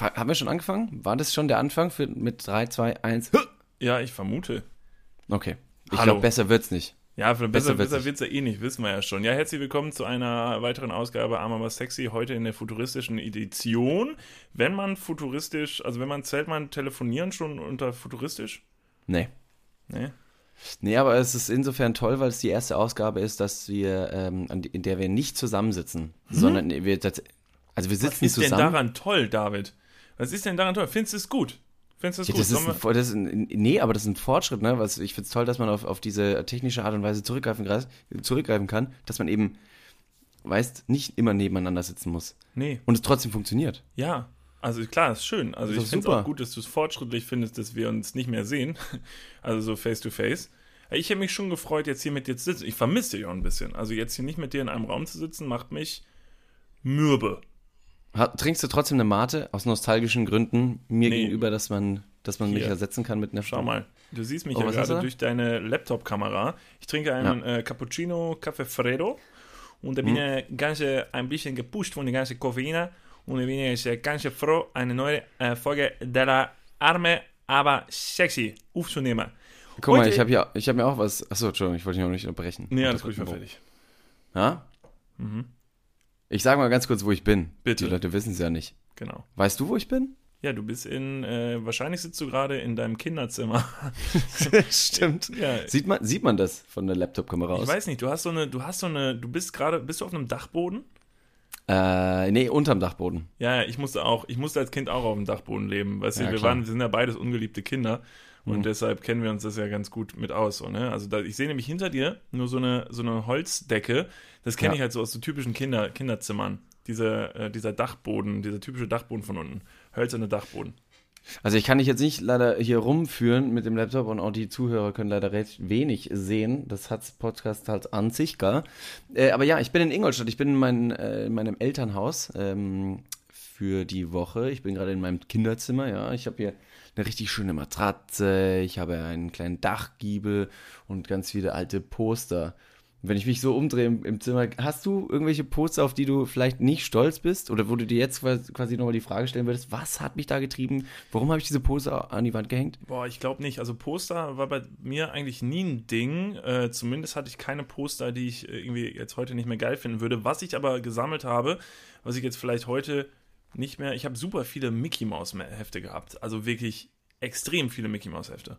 Haben wir schon angefangen? War das schon der Anfang für, mit 3, 2, 1? Ja, ich vermute. Okay. Ich glaube, besser wird's nicht. Ja, für Besser besser, wird's besser wird's ja eh nicht, wissen wir ja schon. Ja, herzlich willkommen zu einer weiteren Ausgabe Arm aber sexy, heute in der futuristischen Edition. Wenn man futuristisch, also wenn man zählt man telefonieren schon unter futuristisch? Nee. Nee. Nee, aber es ist insofern toll, weil es die erste Ausgabe ist, dass wir, ähm, in der wir nicht zusammensitzen, sondern wir, tats- also wir Mhm. Was sitzen ist denn zusammen. daran toll, David? Was ist denn daran toll? Findest du es gut? Findest du es Ja, gut? das ist ein, das ist ein, nee, aber das ist ein Fortschritt, ne? Was, ich finde es toll, dass man auf, auf diese technische Art und Weise zurückgreifen, zurückgreifen kann, dass man eben, weißt, nicht immer nebeneinander sitzen muss. nee. Und es trotzdem funktioniert. Ja, also klar, ist schön. Also Ist ich finde es auch gut, dass du es fortschrittlich findest, dass wir uns nicht mehr sehen. Also so face to face. Ich hätte mich schon gefreut, jetzt hier mit dir zu sitzen. Ich vermisse dich auch ein bisschen. Also jetzt hier nicht mit dir in einem Raum zu sitzen, macht mich mürbe. Trinkst du trotzdem eine Mate aus nostalgischen Gründen mir Nee. gegenüber, dass man, dass man mich ersetzen kann mit einer Schau mal, du siehst mich Oh, ja gerade du? durch deine Laptop-Kamera. Ich trinke einen äh, Cappuccino Café Freddo und da bin Hm. ich ganz äh, ein bisschen gepusht von der ganzen Koffein und ich bin jetzt äh, ganz froh, eine neue äh, Folge der Arme, aber sexy aufzunehmen. Guck mal, Heute- ich habe ja, ich habe mir auch was. Achso, Entschuldigung, ich wollte dich noch nicht unterbrechen. Nee, alles gut, ich war fertig. Ja? Mhm. Ich sage mal ganz kurz, wo ich bin. Bitte. Die Leute wissen es ja nicht. Genau. Weißt du, wo ich bin? Ja, du bist in, äh, wahrscheinlich sitzt du gerade in deinem Kinderzimmer. Stimmt. ja, Sieht man, sieht man das von der Laptop-Kamera ich aus? weiß nicht, du hast so eine, du hast so eine, du bist gerade, bist du auf einem Dachboden? Äh, nee, unterm Dachboden. Ja, ja, ich musste auch, ich musste als Kind auch auf dem Dachboden leben. Weißt du, Ja, wir klar. waren, wir sind ja beides ungeliebte Kinder und Mhm. deshalb kennen wir uns das ja ganz gut mit aus. So, ne? Also da, ich sehe nämlich hinter dir nur so eine, so eine Holzdecke. Das kenne Ja. ich halt so aus so typischen Kinder, Kinderzimmern. Diese, äh, dieser Dachboden, dieser typische Dachboden von unten. Hölzerne Dachboden. Also ich kann dich jetzt nicht leider hier rumführen mit dem Laptop und auch die Zuhörer können leider recht wenig sehen. Das hat's Podcast halt an sich gar. Äh, aber ja, ich bin in Ingolstadt. Ich bin in, mein, äh, in meinem Elternhaus ähm, für die Woche. Ich bin gerade in meinem Kinderzimmer. Ja, ich habe hier eine richtig schöne Matratze. Ich habe einen kleinen Dachgiebel und ganz viele alte Poster. Wenn ich mich so umdrehe im, im Zimmer, hast du irgendwelche Poster, auf die du vielleicht nicht stolz bist? Oder wo du dir jetzt quasi, nochmal die Frage stellen würdest, was hat mich da getrieben? Warum habe ich diese Poster an die Wand gehängt? Boah, ich glaube nicht. Also Poster war bei mir eigentlich nie ein Ding. Äh, zumindest hatte ich keine Poster, die ich äh, irgendwie jetzt heute nicht mehr geil finden würde. Was ich aber gesammelt habe, was ich jetzt vielleicht heute nicht mehr. Ich habe super viele Mickey Mouse Hefte gehabt. Also wirklich extrem viele Mickey Mouse Hefte.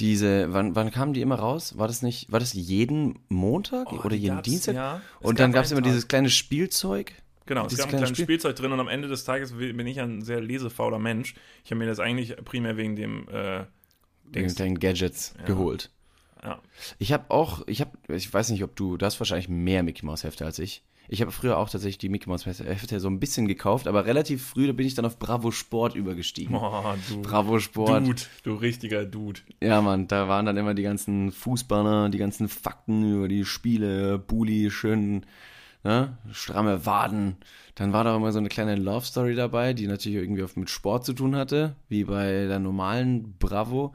Diese, wann, wann kamen die immer raus? War das nicht, war das jeden Montag Oh, oder jeden Dienstag? Ja. Und dann gab es immer Tag. dieses kleine Spielzeug. Genau, es gab ein kleine kleines Spiel- Spielzeug drin und am Ende des Tages bin ich ein sehr lesefauler Mensch. Ich habe mir das eigentlich primär wegen dem äh, Wegen deinen Gadgets Ja. geholt. Ja. Ich habe auch, ich habe, ich weiß nicht, ob du, du hast wahrscheinlich mehr Mickey Mouse Hefte als ich. Ich habe früher auch tatsächlich die Mickey Mouse Hefte so ein bisschen gekauft, aber relativ früh, da bin ich dann auf Bravo Sport übergestiegen. Boah, du. Bravo Sport. Dude, du richtiger Dude. Ja, Mann, da waren dann immer die ganzen Fußballer, die ganzen Fakten über die Spiele, Bulli, schön, ne, stramme Waden. Dann war da immer so eine kleine Love Story dabei, die natürlich irgendwie auch mit Sport zu tun hatte, wie bei der normalen Bravo.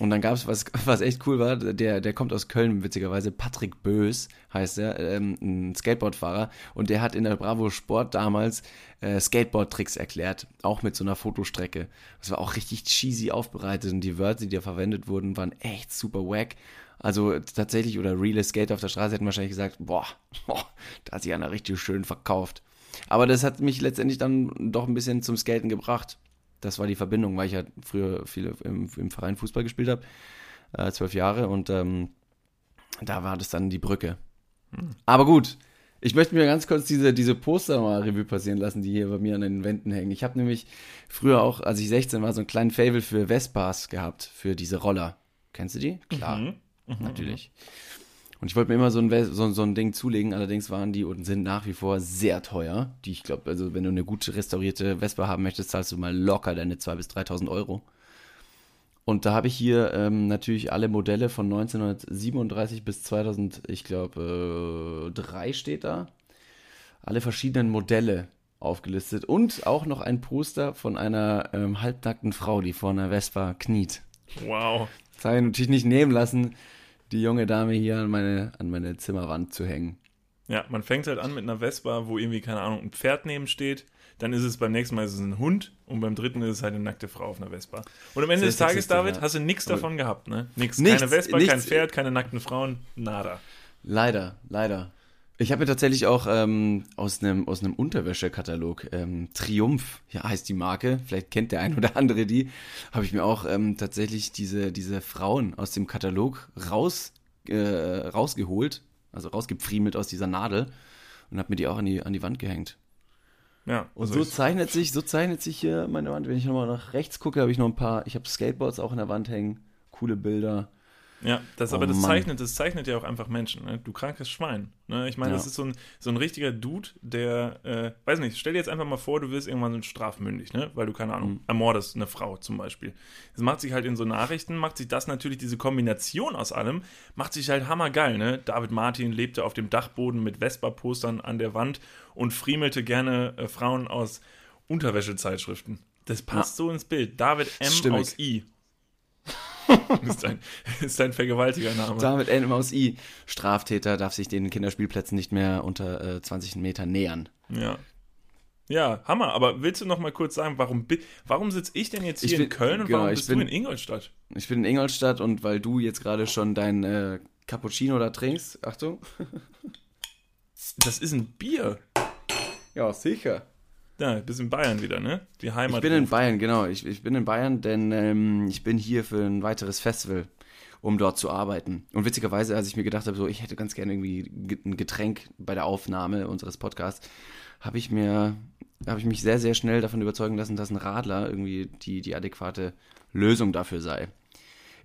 Und dann gab es was, was echt cool war, der, der kommt aus Köln, witzigerweise, Patrick Bös heißt er, ähm, ein Skateboardfahrer. Und der hat in der Bravo Sport damals äh, Skateboard-Tricks erklärt, auch mit so einer Fotostrecke. Das war auch richtig cheesy aufbereitet und die Wörter, die da verwendet wurden, waren echt super wack. Also tatsächlich, oder Real Skate auf der Straße hätten wahrscheinlich gesagt, boah, boah da hat sich einer richtig schön verkauft. Aber das hat mich letztendlich dann doch ein bisschen zum Skaten gebracht. Das war die Verbindung, weil ich ja früher viel im, im Verein Fußball gespielt habe, äh, zwölf Jahre und ähm, da war das dann die Brücke. Aber gut, ich möchte mir ganz kurz diese, diese Poster mal Revue passieren lassen, die hier bei mir an den Wänden hängen. Ich habe nämlich früher auch, als ich 16 war, so einen kleinen Fable für Vespas gehabt, für diese Roller. Kennst du die? Klar, Mhm. natürlich. Und ich wollte mir immer so ein, so, so ein Ding zulegen, allerdings waren die und sind nach wie vor sehr teuer. Die, ich glaube, also wenn du eine gut restaurierte Vespa haben möchtest, zahlst du mal locker deine 2.000 bis 3.000 Euro. Und da habe ich hier ähm, natürlich alle Modelle von 1937 bis 2000, ich glaube, äh, 3 steht da. Alle verschiedenen Modelle aufgelistet. Und auch noch ein Poster von einer ähm, halbnackten Frau, die vor einer Vespa kniet. Wow. Das habe ich natürlich nicht nehmen lassen, die junge Dame hier an meine, an meine Zimmerwand zu hängen. Ja, man fängt halt an mit einer Vespa, wo irgendwie, keine Ahnung, ein Pferd neben steht, dann ist es beim nächsten Mal ist es ein Hund und beim dritten ist es halt eine nackte Frau auf einer Vespa. Und am Ende des Tages, David, ja. hast du nichts davon gehabt, ne? Nix. Nichts, keine Vespa, nichts. kein Pferd, keine nackten Frauen, nada. Leider, leider. Ich habe mir tatsächlich auch ähm, aus einem aus einem Unterwäschekatalog ähm, Triumph, ja heißt die Marke, vielleicht kennt der ein oder andere die, habe ich mir auch ähm, tatsächlich diese diese Frauen aus dem Katalog raus äh, rausgeholt, also rausgepfriemelt aus dieser Nadel und habe mir die auch an die an die Wand gehängt. Ja, Und also so ich- zeichnet sich so zeichnet sich hier meine Wand. Wenn ich nochmal nach rechts gucke, habe ich noch ein paar. Ich habe Skateboards auch an der Wand hängen, coole Bilder. Ja, das, Oh aber das Mann. zeichnet, das zeichnet ja auch einfach Menschen. Ne? Du krankes Schwein. Ne? Ich meine, Ja. das ist so ein, so ein richtiger Dude, der, äh, weiß nicht, stell dir jetzt einfach mal vor, du wirst irgendwann so strafmündig, ne? weil du, keine Ahnung, Mhm. ermordest eine Frau zum Beispiel. Das macht sich halt in so Nachrichten, macht sich das natürlich, diese Kombination aus allem, macht sich halt hammergeil. Ne? David Martin lebte auf dem Dachboden mit Vespa-Postern an der Wand und friemelte gerne äh, Frauen aus Unterwäschezeitschriften. Das passt so ins Bild. David M. Stimmig. aus I. ist ein, ist ein Vergewaltigername. Damit N aus I. Straftäter darf sich den Kinderspielplätzen nicht mehr unter äh, 20 Meter nähern. Ja. Ja, Hammer. Aber willst du noch mal kurz sagen, warum, warum sitze ich denn jetzt hier Ich in bin- Köln und genau, warum ich bist du bin- in Ingolstadt? Ich bin in Ingolstadt und weil du jetzt gerade schon dein äh, Cappuccino da trinkst, Achtung. Das ist ein Bier. Ja, sicher. Ja, du bist in Bayern wieder, ne? Die Heimat. Ich bin in. Bayern, genau. Ich, ich bin in Bayern, denn ähm, ich bin hier für ein weiteres Festival, um dort zu arbeiten. Und witzigerweise, als ich mir gedacht habe, so, ich hätte ganz gerne irgendwie ge- ein Getränk bei der Aufnahme unseres Podcasts, habe ich mir, habe ich mich sehr, sehr schnell davon überzeugen lassen, dass ein Radler irgendwie die, die adäquate Lösung dafür sei.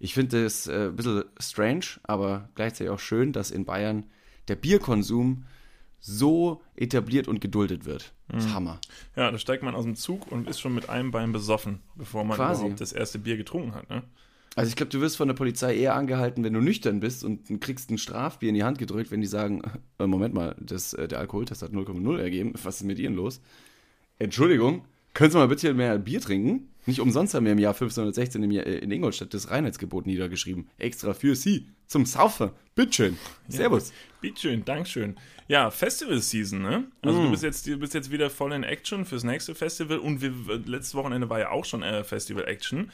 Ich finde es äh, ein bisschen strange, aber gleichzeitig auch schön, dass in Bayern der Bierkonsum so etabliert und geduldet wird. Das ist Hammer. Ja, da steigt man aus dem Zug und ist schon mit einem Bein besoffen, bevor man Quasi. überhaupt das erste Bier getrunken hat, ne? Also ich glaube, du wirst von der Polizei eher angehalten, wenn du nüchtern bist und kriegst ein Strafbier in die Hand gedrückt, wenn die sagen, äh, Moment mal, das, äh, der Alkoholtest hat 0,0 ergeben, was ist mit Ihnen los? Entschuldigung, können Sie mal bitte mehr Bier trinken? Nicht umsonst haben wir im Jahr 1516 im Jahr, äh, in Ingolstadt das Reinheitsgebot niedergeschrieben. Extra für Sie, zum Saufen. Bitteschön. Servus. Bitteschön, Dankeschön. Ja, Festival-Season, ne? Also Mm. du, bist jetzt, du bist jetzt wieder voll in Action fürs nächste Festival und wir, letztes Wochenende war ja auch schon äh, Festival-Action.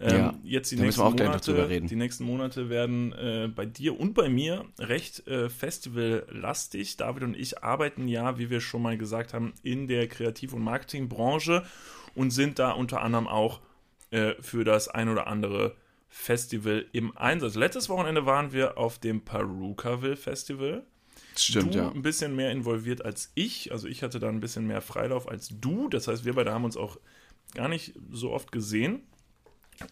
Ähm, Ja, jetzt die nächsten Monate, die nächsten Monate werden äh, bei dir und bei mir recht äh, festivallastig. David und ich arbeiten ja, wie wir schon mal gesagt haben, in der Kreativ- und Marketingbranche und sind da unter anderem auch äh, für das ein oder andere Festival im Einsatz. Letztes Wochenende waren wir auf dem Perukaville Festival. Stimmt, du ja. ein bisschen mehr involviert als ich. Also ich hatte da ein bisschen mehr Freilauf als du. Das heißt, wir beide haben uns auch gar nicht so oft gesehen.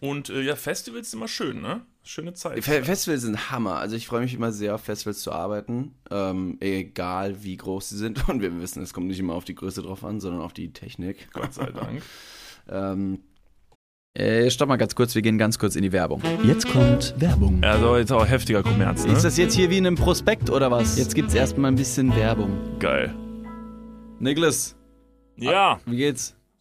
Und äh, ja, Festivals sind immer schön, ne? Schöne Zeit. Fe Festivals sind Hammer. Also ich freue mich immer sehr auf Festivals zu arbeiten, ähm, egal wie groß sie sind. Und wir wissen, es kommt nicht immer auf die Größe drauf an, sondern auf die Technik. Gott sei Dank. Ähm, äh, stopp mal ganz kurz, wir gehen ganz kurz in die Werbung. Jetzt kommt Werbung. Also jetzt auch heftiger Kommerz, ne? Ist das jetzt hier wie in einem Prospekt oder was? Jetzt gibt's erstmal ein bisschen Werbung. geil. Niklas, Ja, wie geht's?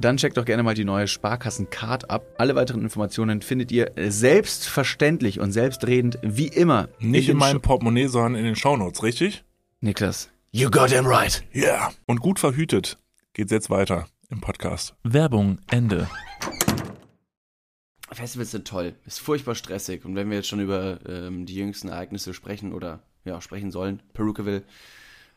dann checkt doch gerne mal die neue Sparkassen-Card ab. Alle weiteren Informationen findet ihr selbstverständlich und selbstredend wie immer. Nicht in, den meinem Portemonnaie, sondern in den Shownotes, richtig? Niklas. You got him right. Ja. Yeah. Und gut verhütet geht's jetzt weiter im Podcast. Werbung, Ende. Festivals sind toll. Ist furchtbar stressig. Und wenn wir jetzt schon über ähm, die jüngsten Ereignisse sprechen oder ja, sprechen sollen, Perukaville,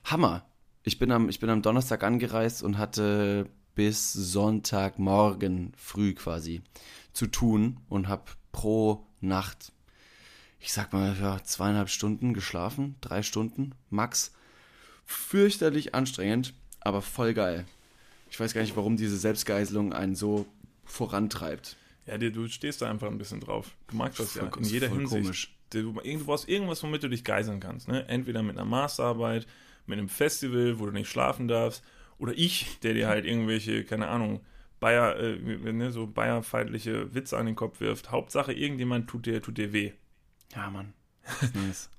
Hammer. Ich bin, am, ich bin am Donnerstag angereist und hatte bis Sonntagmorgen früh quasi zu tun und habe pro Nacht, ich sag mal, ja, zweieinhalb Stunden geschlafen, drei Stunden max. Fürchterlich anstrengend, aber voll geil. Ich weiß gar nicht, warum diese Selbstgeißelung einen so vorantreibt. Ja, du stehst da einfach ein bisschen drauf. Du magst das ja Voll- in jeder Hinsicht. komisch. Du, du brauchst irgendwas, womit du dich geiseln kannst. Ne? Entweder mit einer Masterarbeit, mit einem Festival, wo du nicht schlafen darfst, oder ich, der dir halt irgendwelche, keine Ahnung, Bayer, äh, ne, so Bayerfeindliche Witze an den Kopf wirft. Hauptsache, irgendjemand tut dir, tut dir weh. Ja, Mann. Nice.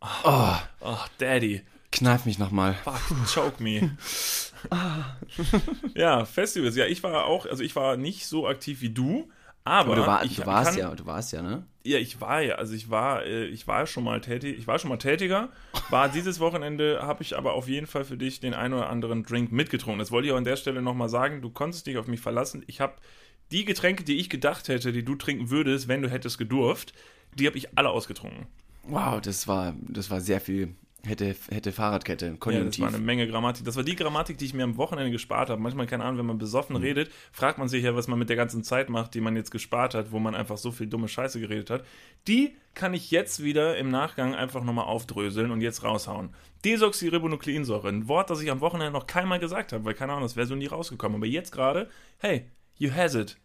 Ach, Daddy, Kneif mich nochmal. fuck, choke me. ja, Festivals. Ja, ich war auch, also ich war nicht so aktiv wie du, aber, Aber du, war, ich du warst kann, ja, du warst ja, ne? Ja, ich war ja, also ich war, äh, ich war schon mal tätig, ich war schon mal tätiger. War dieses Wochenende habe ich aber auf jeden Fall für dich den einen oder anderen Drink mitgetrunken. Das wollte ich auch an der Stelle nochmal sagen. Du konntest dich auf mich verlassen. Ich habe die Getränke, die ich gedacht hätte, die du trinken würdest, wenn du hättest gedurft, die habe ich alle ausgetrunken. Wow, das war, das war sehr viel. Hätte, hätte Fahrradkette, Ja, das Konjunktiv. war eine Menge Grammatik. Das war die Grammatik, die ich mir am Wochenende gespart habe. Manchmal, keine Ahnung, wenn man besoffen redet, fragt man sich ja, was man mit der ganzen Zeit macht, die man jetzt gespart hat, wo man einfach so viel dumme Scheiße geredet hat. Die kann ich jetzt wieder im Nachgang einfach nochmal aufdröseln und jetzt raushauen. Desoxyribonukleinsäure, ein Wort, das ich am Wochenende noch keinmal gesagt habe, weil keine Ahnung, das wäre so nie rausgekommen. Aber jetzt gerade, hey, you has it.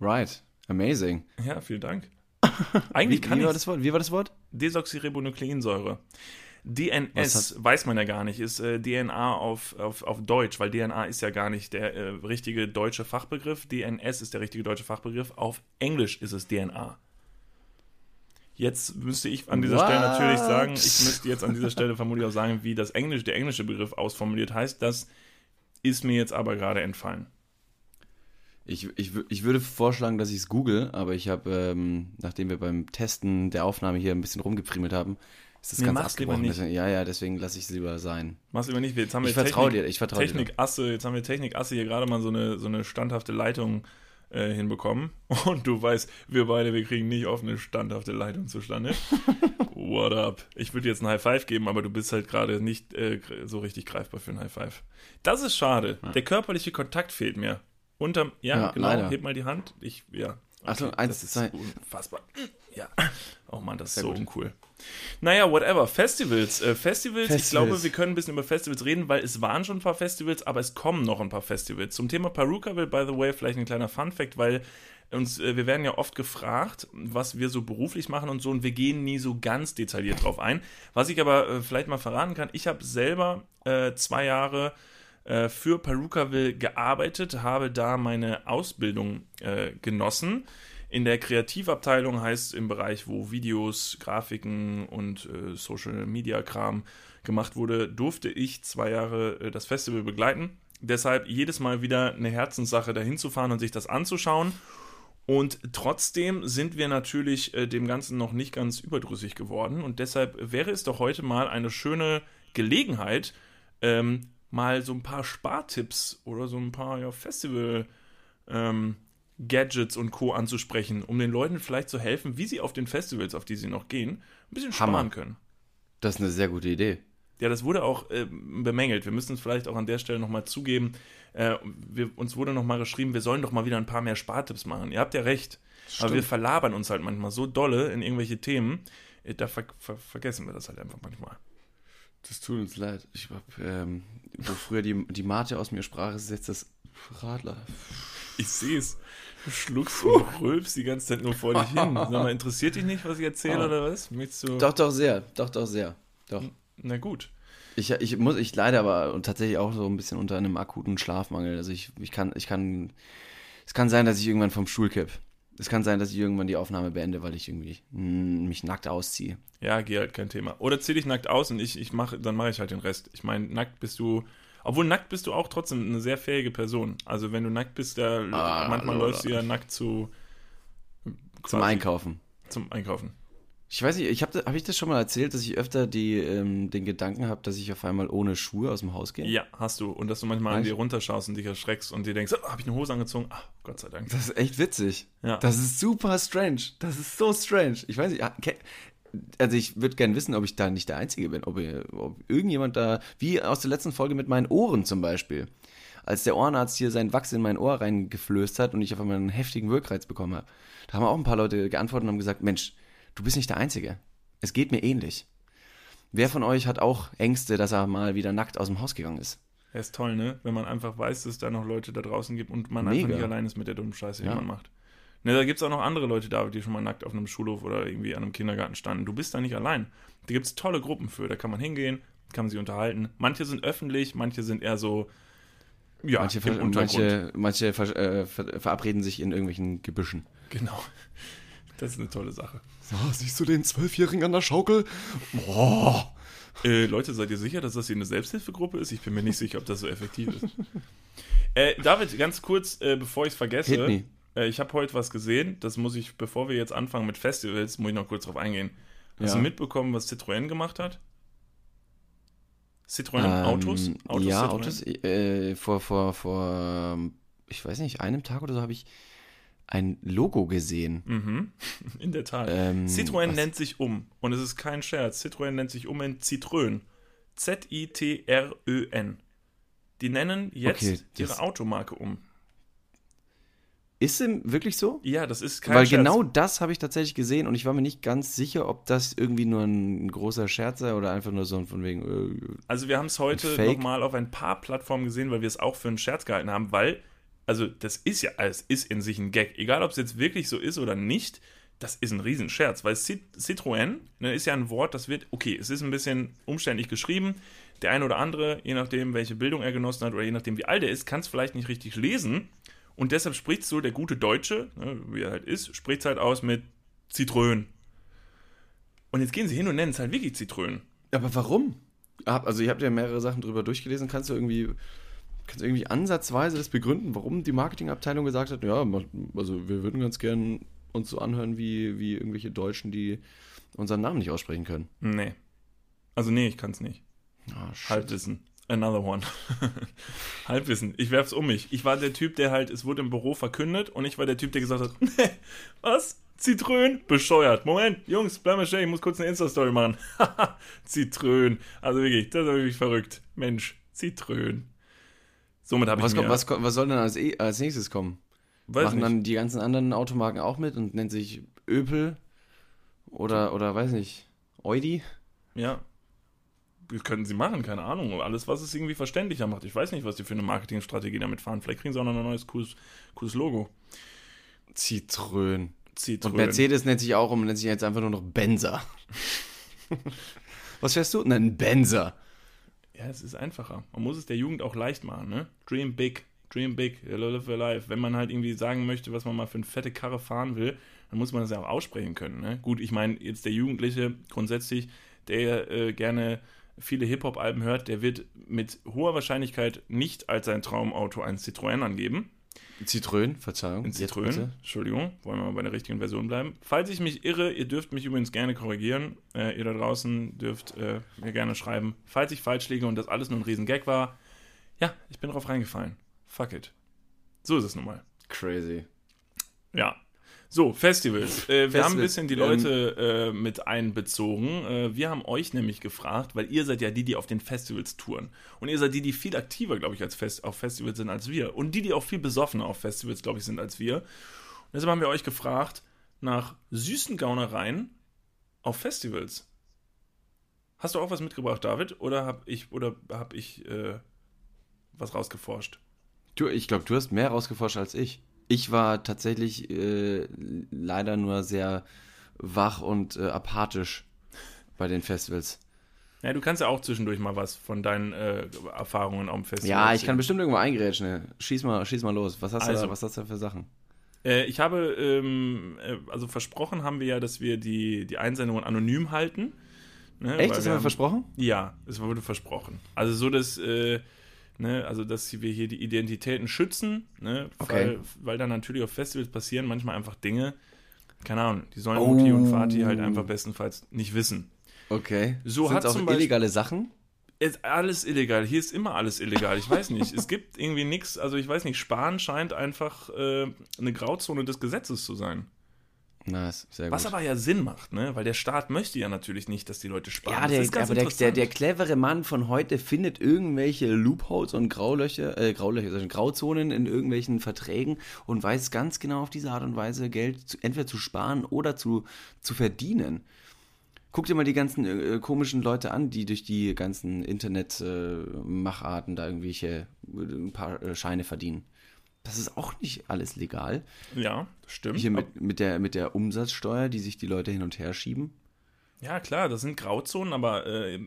right. Amazing. Ja, vielen Dank. Wie, Eigentlich kann wie, ich war das Wort? wie war das Wort? Desoxyribonukleinsäure. DNS weiß man ja gar nicht, ist äh, DNA auf, auf, auf Deutsch, weil DNA ist ja gar nicht der äh, richtige deutsche Fachbegriff. DNS ist der richtige deutsche Fachbegriff. Auf Englisch ist es DNA. Jetzt müsste ich an dieser Stelle What? natürlich sagen, ich müsste jetzt an dieser Stelle vermutlich auch sagen, wie das Englisch, der englische Begriff ausformuliert heißt. Das ist mir jetzt aber gerade entfallen. Ich, ich, ich würde vorschlagen, dass ich es google, aber ich habe, ähm, nachdem wir beim Testen der Aufnahme hier ein bisschen rumgefriemelt haben, ist das Nee, ganz mach's lieber nicht. Ja, ja, deswegen lasse ich es lieber sein. Mach's lieber nicht. Jetzt haben wir Ich vertraue dir, ich vertraue dir. Technikasse, jetzt haben wir Technikasse hier gerade mal so eine, so eine standhafte Leitung äh, hinbekommen. Und du weißt, wir beide, wir kriegen nicht oft eine standhafte Leitung zustande. What up? Ich würde jetzt ein High Five geben, aber du bist halt gerade nicht äh, so richtig greifbar für ein High Five. Das ist schade. Der körperliche Kontakt fehlt mir. Unterm, ja, Ja, genau, leider. heb mal die Hand. Ich, ja. Ach so, eins, das ist zwei. unfassbar. Ja. Oh Mann, das ist Sehr so gut. uncool. Naja, whatever. Festivals. Äh, Festivals, ich Festivals. glaube, wir können ein bisschen über Festivals reden, weil es waren schon ein paar Festivals, aber es kommen noch ein paar Festivals. Zum Thema Perukaville, by the way, vielleicht ein kleiner Fun-Fact, weil uns, äh, wir werden ja oft gefragt, was wir so beruflich machen und so, und wir gehen nie so ganz detailliert drauf ein. Was ich aber äh, vielleicht mal verraten kann, ich habe selber äh, zwei Jahre äh, für Perukaville gearbeitet, habe da meine Ausbildung äh, genossen. In der Kreativabteilung heißt im Bereich, wo Videos, Grafiken und äh, Social Media Kram gemacht wurde, durfte ich zwei Jahre äh, das Festival begleiten. Deshalb jedes Mal wieder eine Herzenssache, dahin zu fahren und sich das anzuschauen. Und trotzdem sind wir natürlich äh, dem Ganzen noch nicht ganz überdrüssig geworden. Und deshalb wäre es doch heute mal eine schöne Gelegenheit, ähm, mal so ein paar Spartipps oder so ein paar ja, Festival ähm, Gadgets und Co. anzusprechen, um den Leuten vielleicht zu helfen, wie sie auf den Festivals, auf die sie noch gehen, ein bisschen sparen Hammer. können. Das ist eine sehr gute Idee. Ja, das wurde auch äh, bemängelt. Wir müssen es vielleicht auch an der Stelle nochmal zugeben. Äh, wir, uns wurde nochmal geschrieben, wir sollen doch mal wieder ein paar mehr Spartipps machen. Ihr habt ja recht. Aber wir verlabern uns halt manchmal so dolle in irgendwelche Themen, äh, da ver ver vergessen wir das halt einfach manchmal. Das tut uns leid. Ich hab, ähm, wo früher die, die Mate aus mir sprach, ist jetzt das Radler. Ich sehe es. Du schluckst und rülpst die ganze Zeit nur vor dich hin. Sag mal, interessiert dich nicht, was ich erzähle Ah. oder was? Möchtest du. Doch, doch sehr. Doch, doch sehr. Doch. Na gut. Ich, ich muss, ich leide aber tatsächlich auch so ein bisschen unter einem akuten Schlafmangel. Also ich, ich kann, ich kann, es kann sein, dass ich irgendwann vom Stuhl kipp. Es kann sein, dass ich irgendwann die Aufnahme beende, weil ich irgendwie mich nackt ausziehe. Ja, geh halt kein Thema. Oder zieh dich nackt aus und ich, ich mache, dann mache ich halt den Rest. Ich meine, nackt bist du, obwohl nackt bist du auch trotzdem eine sehr fähige Person. Also wenn du nackt bist, da Ah, manchmal oder- läufst du ja nackt zu Zum Einkaufen. Zum Einkaufen. Ich weiß nicht, ich habe hab ich das schon mal erzählt, dass ich öfter die, ähm, den Gedanken habe, dass ich auf einmal ohne Schuhe aus dem Haus gehe? Ja, hast du. Und dass du manchmal an Weißt- dir runterschaust und dich erschreckst und dir denkst, oh, habe ich eine Hose angezogen? Ah, Gott sei Dank. Das ist echt witzig. Ja. Das ist super strange. Das ist so strange. Ich weiß nicht, ah, also ich würde gerne wissen, ob ich da nicht der Einzige bin. Ob, ob irgendjemand da, wie aus der letzten Folge mit meinen Ohren zum Beispiel. Als der Ohrenarzt hier seinen Wachs in mein Ohr reingeflößt hat und ich auf einmal einen heftigen Wirkreiz bekommen habe. Da haben auch ein paar Leute geantwortet und haben gesagt, Mensch, du bist nicht der Einzige. Es geht mir ähnlich. Wer von euch hat auch Ängste, dass er mal wieder nackt aus dem Haus gegangen ist? Er ist toll, ne? Wenn man einfach weiß, dass es da noch Leute da draußen gibt und man Mega. einfach nicht allein ist mit der dummen Scheiße, die Ja. man macht. Ne, da gibt es auch noch andere Leute, David, die schon mal nackt auf einem Schulhof oder irgendwie an einem Kindergarten standen. Du bist da nicht allein. Da gibt es tolle Gruppen für. Da kann man hingehen, kann man sich unterhalten. Manche sind öffentlich, manche sind eher so, ja, manche im Untergrund. manche, manche ver äh, ver verabreden sich in irgendwelchen Gebüschen. Genau. Das ist eine tolle Sache. So, siehst du den Zwölfjährigen an der Schaukel? Boah. Äh, Leute, seid ihr sicher, dass das hier eine Selbsthilfegruppe ist? Ich bin mir nicht sicher, ob das so effektiv ist. äh, David, ganz kurz, äh, bevor ich es vergesse. Hit me. Äh, ich habe heute was gesehen, das muss ich, bevor wir jetzt anfangen mit Festivals, muss ich noch kurz drauf eingehen. Hast Ja. du mitbekommen, was Citroën gemacht hat? Citroën Ähm, Autos? Autos ja, Citroën? Autos. Äh, vor, vor, vor, ähm, ich weiß nicht, einem Tag oder so habe ich ein Logo gesehen. Mhm. In der Tat. Ähm, Citroën was- nennt sich um. Und es ist kein Scherz. Citroën nennt sich um in Citroën. Z-I-T-R-Ö-N. Die nennen jetzt Okay, ihre Automarke um. Ist es wirklich so? Ja, das ist kein Weil Scherz. genau das habe ich tatsächlich gesehen und ich war mir nicht ganz sicher, ob das irgendwie nur ein großer Scherz sei oder einfach nur so ein von wegen. Äh, Also wir haben es heute nochmal auf ein paar Plattformen gesehen, weil wir es auch für einen Scherz gehalten haben, weil, also das ist ja, es ist in sich ein Gag. Egal, ob es jetzt wirklich so ist oder nicht, das ist ein Riesenscherz, weil Cit Citroën ne, ist ja ein Wort, das wird, okay, es ist ein bisschen umständlich geschrieben. Der eine oder andere, je nachdem, welche Bildung er genossen hat oder je nachdem, wie alt er ist, kann es vielleicht nicht richtig lesen. Und deshalb spricht so der gute Deutsche, ne, wie er halt ist, spricht es halt aus mit Zitrön. Und jetzt gehen sie hin und nennen es halt wirklich Zitrön. aber warum? Also, ihr habt ja mehrere Sachen drüber durchgelesen. Kannst du irgendwie. Kannst du irgendwie ansatzweise das begründen, warum die Marketingabteilung gesagt hat, ja, also wir würden ganz gern uns so anhören wie, wie irgendwelche Deutschen, die unseren Namen nicht aussprechen können. Nee. Also nee, ich kann es nicht. Ah, shit. Halbwissen. Another one. Halbwissen. Ich werf's um mich. Ich war der Typ, der halt, es wurde im Büro verkündet und ich war der Typ, der gesagt hat, nee, was? Zitrön? Bescheuert. Moment, Jungs, bleib mal stehen, ich muss kurz eine Insta-Story machen. Zitrön. Also wirklich, das ist wirklich verrückt. Mensch, Zitrön. Somit habe ich Was, mir... kommt, was, was soll denn als, eh- als nächstes kommen? weiß Machen nicht. dann die ganzen anderen Automarken auch mit und nennt sich Öpel oder, oder weiß nicht, Audi? Ja. Das könnten sie machen, keine Ahnung. Alles, was es irgendwie verständlicher macht. Ich weiß nicht, was die für eine Marketingstrategie damit fahren. Vielleicht kriegen sie auch noch ein neues, cooles, cooles Logo. Citroën. Citroën. Und Mercedes nennt sich auch um, nennt sich jetzt einfach nur noch Benzer. Was fährst du? Nein, Benzer. Ja, es ist einfacher. Man muss es der Jugend auch leicht machen, ne? Dream big, dream big, live your life. Wenn man halt irgendwie sagen möchte, was man mal für eine fette Karre fahren will, dann muss man das ja auch aussprechen können, ne? Gut, ich meine, jetzt der Jugendliche grundsätzlich, der äh, gerne viele Hip-Hop-Alben hört, der wird mit hoher Wahrscheinlichkeit nicht als sein Traumauto ein Citroën angeben. Citroën, Verzeihung. In Jetzt Citroën. Entschuldigung, wollen wir mal bei der richtigen Version bleiben. Falls ich mich irre, ihr dürft mich übrigens gerne korrigieren. Äh, ihr da draußen dürft äh, mir gerne schreiben, falls ich falsch liege und das alles nur ein riesen Gag war. Ja, ich bin drauf reingefallen. Fuck it. So ist es nun mal. Crazy. Ja. So, Festivals. Äh, wir haben ein Festivals, bisschen die ähm, Leute äh, mit einbezogen. Äh, wir haben euch nämlich gefragt, weil ihr seid ja die, die auf den Festivals touren. Und ihr seid die, die viel aktiver, glaube ich, als Fest auf Festivals sind als wir. Und die, die auch viel besoffener auf Festivals, glaube ich, sind als wir. Und deshalb haben wir euch gefragt nach süßen Gaunereien auf Festivals. Hast du auch was mitgebracht, David? Oder habe ich, oder hab ich äh, was rausgeforscht? Du, ich glaube, du hast mehr rausgeforscht als ich. Ich war tatsächlich äh, leider nur sehr wach und äh, apathisch bei den Festivals. Ja, du kannst ja auch zwischendurch mal was von deinen äh, Erfahrungen am Festival Ja, ich erzählen. kann bestimmt irgendwo eingrätschen. ne? Schieß mal, schieß mal los. Was hast, du Also. da, was hast du für Sachen? Äh, ich habe, ähm, äh, also versprochen haben wir ja, dass wir die, die Einsendungen anonym halten. Ne, Echt? weil Das haben wir versprochen? Ja, es wurde versprochen. Also so, dass, äh, ne, also dass wir hier die Identitäten schützen, ne, Okay. weil, weil dann natürlich auf Festivals passieren manchmal einfach Dinge, keine Ahnung, die sollen Oh. Mutti und Vati halt einfach bestenfalls nicht wissen. Okay. So Sind's hat auch zum Beispiel- illegale Sachen? Ist alles illegal. Hier ist immer alles illegal. Ich weiß nicht. es gibt irgendwie nichts. Also ich weiß nicht. Sparen scheint einfach äh, eine Grauzone des Gesetzes zu sein. Nice, sehr gut. Was aber ja Sinn macht, ne? Weil der Staat möchte ja natürlich nicht, dass die Leute sparen. ja, der, aber der, der, der clevere Mann von heute findet irgendwelche Loopholes und Graulöcher, äh, Graulöcher, also Grauzonen in irgendwelchen Verträgen und weiß ganz genau auf diese Art und Weise Geld zu, entweder zu sparen oder zu, zu verdienen. Guck dir mal die ganzen äh, komischen Leute an, die durch die ganzen Internet-Macharten da irgendwelche äh, ein paar äh, Scheine verdienen. Das ist auch nicht alles legal. ja, stimmt. Hier mit, mit, der, mit der Umsatzsteuer, die sich die Leute hin und her schieben. Ja, klar, das sind Grauzonen, aber äh,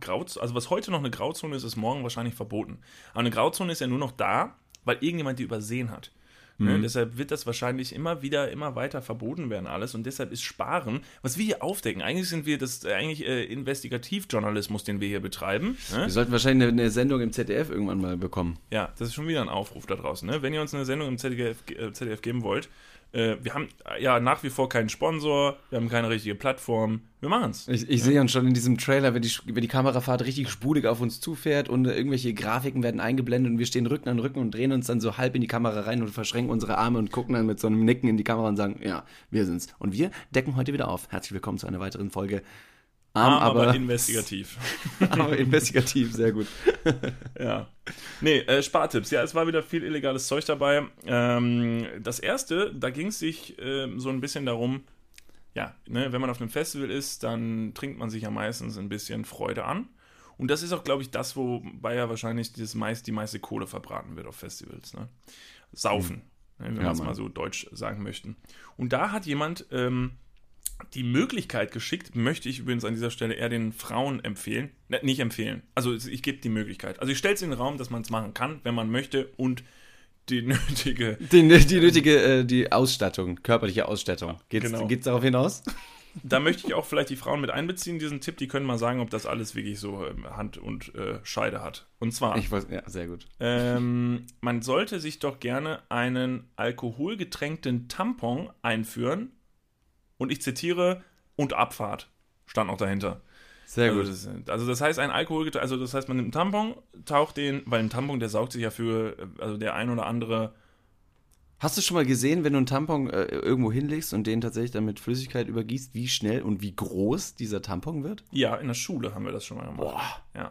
Grauz also was heute noch eine Grauzone ist, ist morgen wahrscheinlich verboten. Aber eine Grauzone ist ja nur noch da, weil irgendjemand die übersehen hat. Ne? Deshalb wird das wahrscheinlich immer wieder, immer weiter verboten werden alles und deshalb ist Sparen, was wir hier aufdecken, eigentlich sind wir das äh, eigentlich äh, Investigativjournalismus, den wir hier betreiben. Ne? Wir sollten wahrscheinlich eine, eine Sendung im ZDF irgendwann mal bekommen. Ja, das ist schon wieder ein Aufruf da draußen. Ne? Wenn ihr uns eine Sendung im ZDF, äh, ZDF geben wollt, äh, wir haben äh, ja nach wie vor keinen Sponsor, wir haben keine richtige Plattform, wir machen's. Ich, ich sehe uns schon in diesem Trailer, wenn die, wenn die Kamerafahrt richtig spulig auf uns zufährt und irgendwelche Grafiken werden eingeblendet und wir stehen Rücken an Rücken und drehen uns dann so halb in die Kamera rein und verschränken unsere Arme und gucken dann mit so einem Nicken in die Kamera und sagen, ja, wir sind's. Und wir decken heute wieder auf. Herzlich willkommen zu einer weiteren Folge. Arm, aber, aber, investigativ. aber investigativ, sehr gut. Ja. Nee, äh, Spartipps. Ja, es war wieder viel illegales Zeug dabei. Ähm, das erste, da ging es sich ähm, so ein bisschen darum, ja, ne, wenn man auf einem Festival ist, dann trinkt man sich ja meistens ein bisschen Freude an. Und das ist auch, glaube ich, das, wobei ja wahrscheinlich dieses meist, die meiste Kohle verbraten wird auf Festivals. Ne? Saufen, ne, wenn Ja, wir es mal so deutsch sagen möchten. Und da hat jemand ähm, die Möglichkeit geschickt, möchte ich übrigens an dieser Stelle eher den Frauen empfehlen. Ne, nicht empfehlen. Also ich gebe die Möglichkeit. Also ich stelle es in den Raum, dass man es machen kann, wenn man möchte und die nötige. Die, die nötige äh, die Ausstattung, körperliche Ausstattung. Geht's, Genau. geht's darauf hinaus? Da möchte ich auch vielleicht die Frauen mit einbeziehen, diesen Tipp. Die können mal sagen, ob das alles wirklich so ähm, Hand und äh, Scheide hat. Und zwar, Ich weiß, ja, sehr gut. ähm, man sollte sich doch gerne einen alkoholgetränkten Tampon einführen. Und ich zitiere, und Abfahrt. Stand noch dahinter. Sehr Also gut. das, also das heißt, ein Alkoholgetränk, also das heißt, man nimmt einen Tampon, taucht den, weil ein Tampon, der saugt sich ja für, also der ein oder andere, Hast du schon mal gesehen, wenn du einen Tampon äh, irgendwo hinlegst und den tatsächlich dann mit Flüssigkeit übergießt, wie schnell und wie groß dieser Tampon wird? ja, in der Schule haben wir das schon mal gemacht. Ja.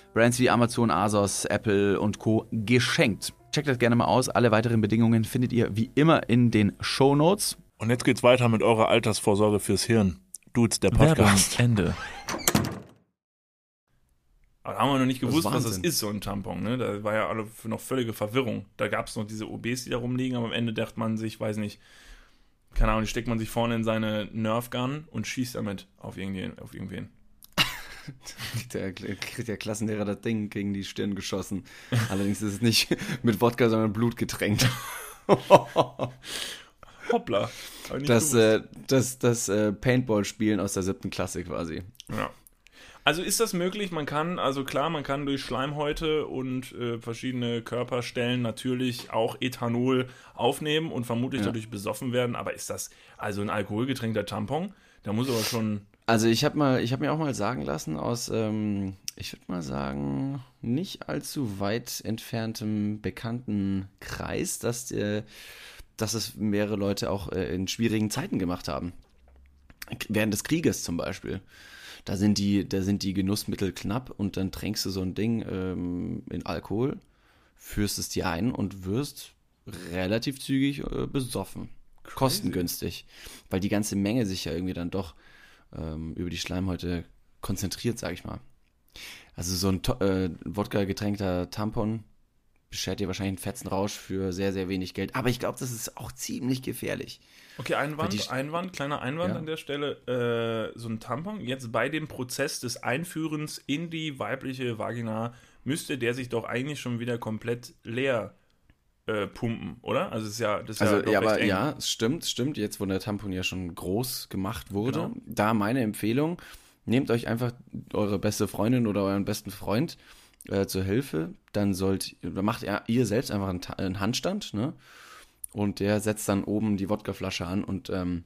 Brands wie Amazon, Asos, Apple und Co. geschenkt. Checkt das gerne mal aus. Alle weiteren Bedingungen findet ihr wie immer in den Show Notes. Und jetzt geht's weiter mit eurer Altersvorsorge fürs Hirn. Dudes, der Podcast. Ende. Aber da haben wir noch nicht Das gewusst, was das ist, so ein Tampon. Ne? Da war ja alle noch völlige Verwirrung. Da gab es noch diese OBs, die da rumliegen, aber am Ende dachte man sich, weiß nicht, keine Ahnung, die steckt man sich vorne in seine Nerfgun und schießt damit auf irgendwen. Auf irgendwen. Der, kriegt der Klassenlehrer das Ding gegen die Stirn geschossen. Allerdings ist es nicht mit Wodka, sondern Blut getränkt. Hoppla. Das, äh, das, das äh, Paintball-Spielen aus der siebten Klasse quasi. Ja. Also ist das möglich? Man kann, also klar, man kann durch Schleimhäute und äh, verschiedene Körperstellen natürlich auch Ethanol aufnehmen und vermutlich Ja. dadurch besoffen werden. Aber ist das also ein alkoholgetränkter Tampon? Da muss aber schon. Also ich habe mal, ich habe mir auch mal sagen lassen aus, ähm, ich würde mal sagen, nicht allzu weit entferntem bekannten Kreis, dass, der, dass es mehrere Leute auch äh, in schwierigen Zeiten gemacht haben. Während des Krieges zum Beispiel. Da sind die, da sind die Genussmittel knapp und dann tränkst du so ein Ding ähm, in Alkohol, führst es dir ein und wirst relativ zügig äh, besoffen. Kostengünstig. Weil die ganze Menge sich ja irgendwie dann doch ähm, über die Schleimhäute konzentriert, sag ich mal. Also so ein äh, Wodka-getränkter Tampon beschert dir wahrscheinlich einen fetzen Rausch für sehr, sehr wenig Geld. Aber ich glaube, das ist auch ziemlich gefährlich. Okay, Einwand, Einwand, kleiner Einwand Ja. an der Stelle. Äh, so ein Tampon, jetzt bei dem Prozess des Einführens in die weibliche Vagina, müsste der sich doch eigentlich schon wieder komplett leer äh, pumpen, oder? Also, es ist ja, das ist Also, ja, ja, aber eng. ja, es stimmt, stimmt. Jetzt, wo der Tampon ja schon groß gemacht wurde, Genau. da meine Empfehlung, nehmt euch einfach eure beste Freundin oder euren besten Freund äh, zur Hilfe. Dann sollt, macht ihr, ihr selbst einfach einen, einen Handstand, ne? Und der setzt dann oben die Wodkaflasche an und ähm,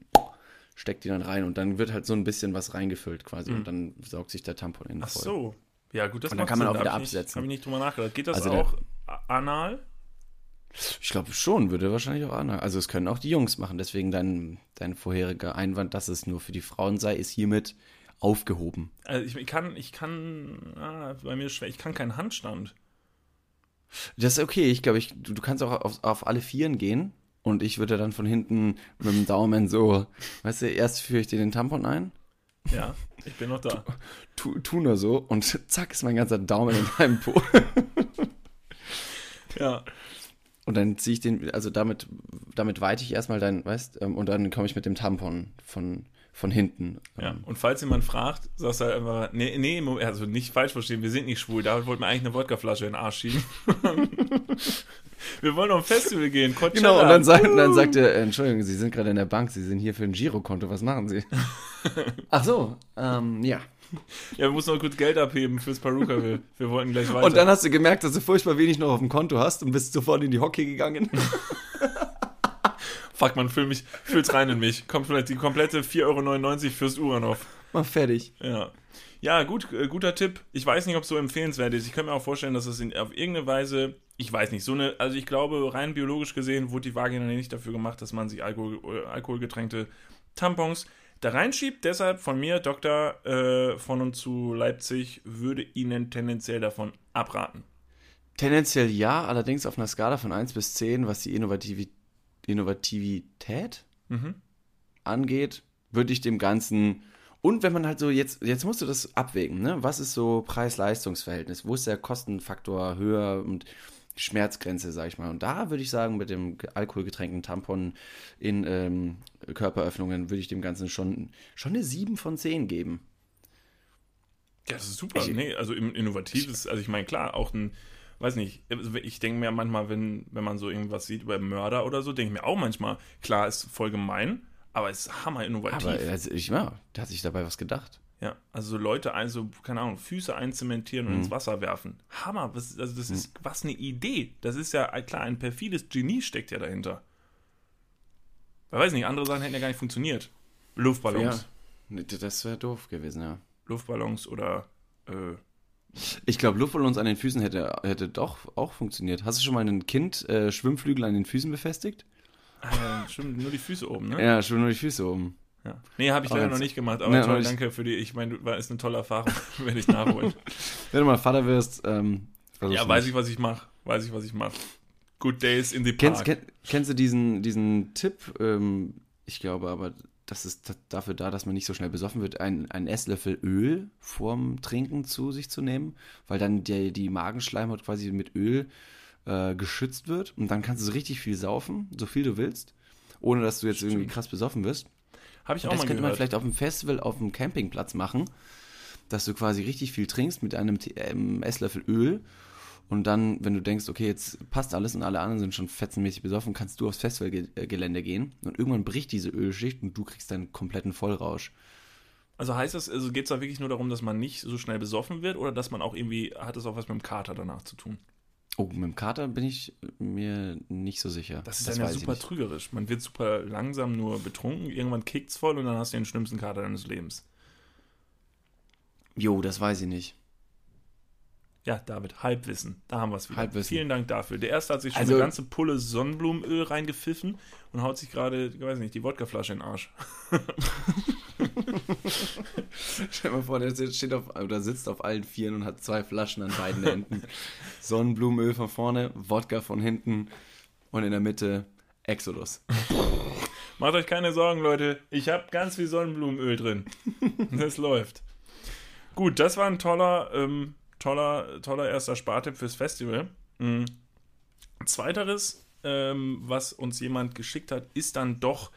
steckt die dann rein. Und dann wird halt so ein bisschen was reingefüllt quasi. Und dann saugt sich der Tampon innen Ach voll. so. Ja, gut, das Und dann kann man Sinn. auch wieder absetzen. Habe ich nicht drüber nachgedacht. Geht das Also der- auch a- anal? Ich glaube schon, würde wahrscheinlich auch Anna. Also es können auch die Jungs machen. Deswegen dein, dein vorheriger Einwand, dass es nur für die Frauen sei, ist hiermit aufgehoben. Also ich, ich kann, ich kann, ah, bei mir ist schwer, ich kann keinen Handstand. Das ist okay. Ich glaube, ich, du, du kannst auch auf, auf alle Vieren gehen. Und ich würde dann von hinten mit dem Daumen so, weißt du, erst führe ich dir den Tampon ein, Ja, ich bin noch da. tu, tu nur so und zack ist mein ganzer Daumen in deinem Po. Ja. Und dann ziehe ich den, also damit, damit weite ich erstmal dein, weißt, ähm, und dann komme ich mit dem Tampon von, von hinten. Ja, und falls jemand fragt, sagst du halt einfach, nee, nee, also nicht falsch verstehen, wir sind nicht schwul, David wollte mir eigentlich eine Wodkaflasche in den Arsch schieben. wir wollen auf ein Festival gehen, Coachella. Genau, und dann, sagt, und dann sagt er, äh, Entschuldigung, Sie sind gerade in der Bank, Sie sind hier für ein Girokonto, was machen Sie? Ach so, ähm, ja. Ja, wir müssen noch kurz Geld abheben fürs Peruka, wir, wir wollten gleich weiter. Und dann hast du gemerkt, dass du furchtbar wenig noch auf dem Konto hast und bist sofort in die Hockey gegangen. Fuck, man, fühl mich, fühl's rein in mich. Kommt vielleicht die komplette 4,99 Euro fürs Uranov. Mal fertig. Ja. Ja, gut, äh, guter Tipp. Ich weiß nicht, ob es so empfehlenswert ist. Ich könnte mir auch vorstellen, dass es in, auf irgendeine Weise ich weiß nicht, so eine, also ich glaube, rein biologisch gesehen wurde die Vagina nicht dafür gemacht, dass man sich Alkohol, äh, alkoholgetränkte Tampons da reinschiebt. Deshalb von mir, Doktor äh, von und zu Leipzig, würde Ihnen tendenziell davon abraten. Tendenziell ja, allerdings auf einer Skala von 1 bis 10, was die Innovativi Innovativität Mhm. angeht, würde ich dem Ganzen. Und wenn man halt so, jetzt, jetzt musst du das abwägen, ne? Was ist so Preis-Leistungs-Verhältnis? Wo ist der Kostenfaktor höher und Schmerzgrenze, sag ich mal. Und da würde ich sagen, mit dem alkoholgetränkten Tampon in ähm, Körperöffnungen würde ich dem Ganzen schon, schon eine 7 von 10 geben. Ja, das ist super. Ich- nee, also Innovatives, also ich meine, klar, auch ein, weiß nicht, ich denke mir manchmal, wenn, wenn man so irgendwas sieht über Mörder oder so, denke ich mir auch manchmal, klar, ist voll gemein, aber es ist hammer innovativ. Aber also ich, ja, da hat sich dabei was gedacht. Ja, also so Leute, ein, so, keine Ahnung, Füße einzementieren und Mhm. ins Wasser werfen. Hammer, was, also das ist, was eine Idee. Das ist ja, äh, klar, ein perfides Genie steckt ja dahinter. Ich weiß nicht, andere Sachen hätten ja gar nicht funktioniert. Luftballons. Ja, das wäre doof gewesen, ja. Luftballons oder, äh, Ich glaube, Luftballons an den Füßen hätte, hätte doch auch funktioniert. Hast du schon mal ein Kind äh, Schwimmflügel an den Füßen befestigt? äh, stimmt, nur die Füße oben, ne? Ja, schwimm nur die Füße oben. Ja. Nee, habe ich leider noch nicht gemacht, aber Nee, toll, danke für die, ich meine, war ist eine tolle Erfahrung, werde ich nachholen. Wenn du mal Vater wirst, ähm, ja, weiß ich, was ich mache, weiß ich, was ich mache. Good Days in the Kennst, Park. kenn, kennst du diesen, diesen Tipp? Ähm, ich glaube aber, das ist dafür da, dass man nicht so schnell besoffen wird, ein, einen Esslöffel Öl vorm Trinken zu sich zu nehmen, weil dann die, die Magenschleimhaut quasi mit Öl äh, geschützt wird und dann kannst du so richtig viel saufen, so viel du willst, ohne dass du jetzt irgendwie Stimmt. krass besoffen wirst. Habe ich auch das mal könnte man gehört. vielleicht auf dem Festival, auf dem Campingplatz machen, dass du quasi richtig viel trinkst mit einem ähm, Esslöffel Öl und dann, wenn du denkst, okay, jetzt passt alles und alle anderen sind schon fetzenmäßig besoffen, kannst du aufs Festivalgelände gehen und irgendwann bricht diese Ölschicht und du kriegst deinen kompletten Vollrausch. Also heißt das, also geht es da wirklich nur darum, dass man nicht so schnell besoffen wird oder dass man auch irgendwie, hat das auch was mit dem Kater danach zu tun? Oh, mit dem Kater bin ich mir nicht so sicher. Das ist dann ja super trügerisch. Man wird super langsam nur betrunken, irgendwann kickt's voll und dann hast du den schlimmsten Kater deines Lebens. Jo, das weiß ich nicht. Ja, David, Halbwissen. Da haben wir es wieder. Halbwissen. Vielen Dank dafür. Der erste hat sich schon Also- eine ganze Pulle Sonnenblumenöl reingepfiffen und haut sich gerade, ich weiß nicht, die Wodkaflasche in den Arsch. Stell dir mal vor, der sitzt- steht auf, oder sitzt auf allen Vieren und hat zwei Flaschen an beiden Enden. Sonnenblumenöl von vorne, Wodka von hinten und in der Mitte Exodus. Macht euch keine Sorgen, Leute. Ich habe ganz viel Sonnenblumenöl drin. Das läuft. Gut, das war ein toller, ähm, toller, toller erster Spartipp fürs Festival. Mhm. Zweiteres, ähm, was uns jemand geschickt hat, ist dann doch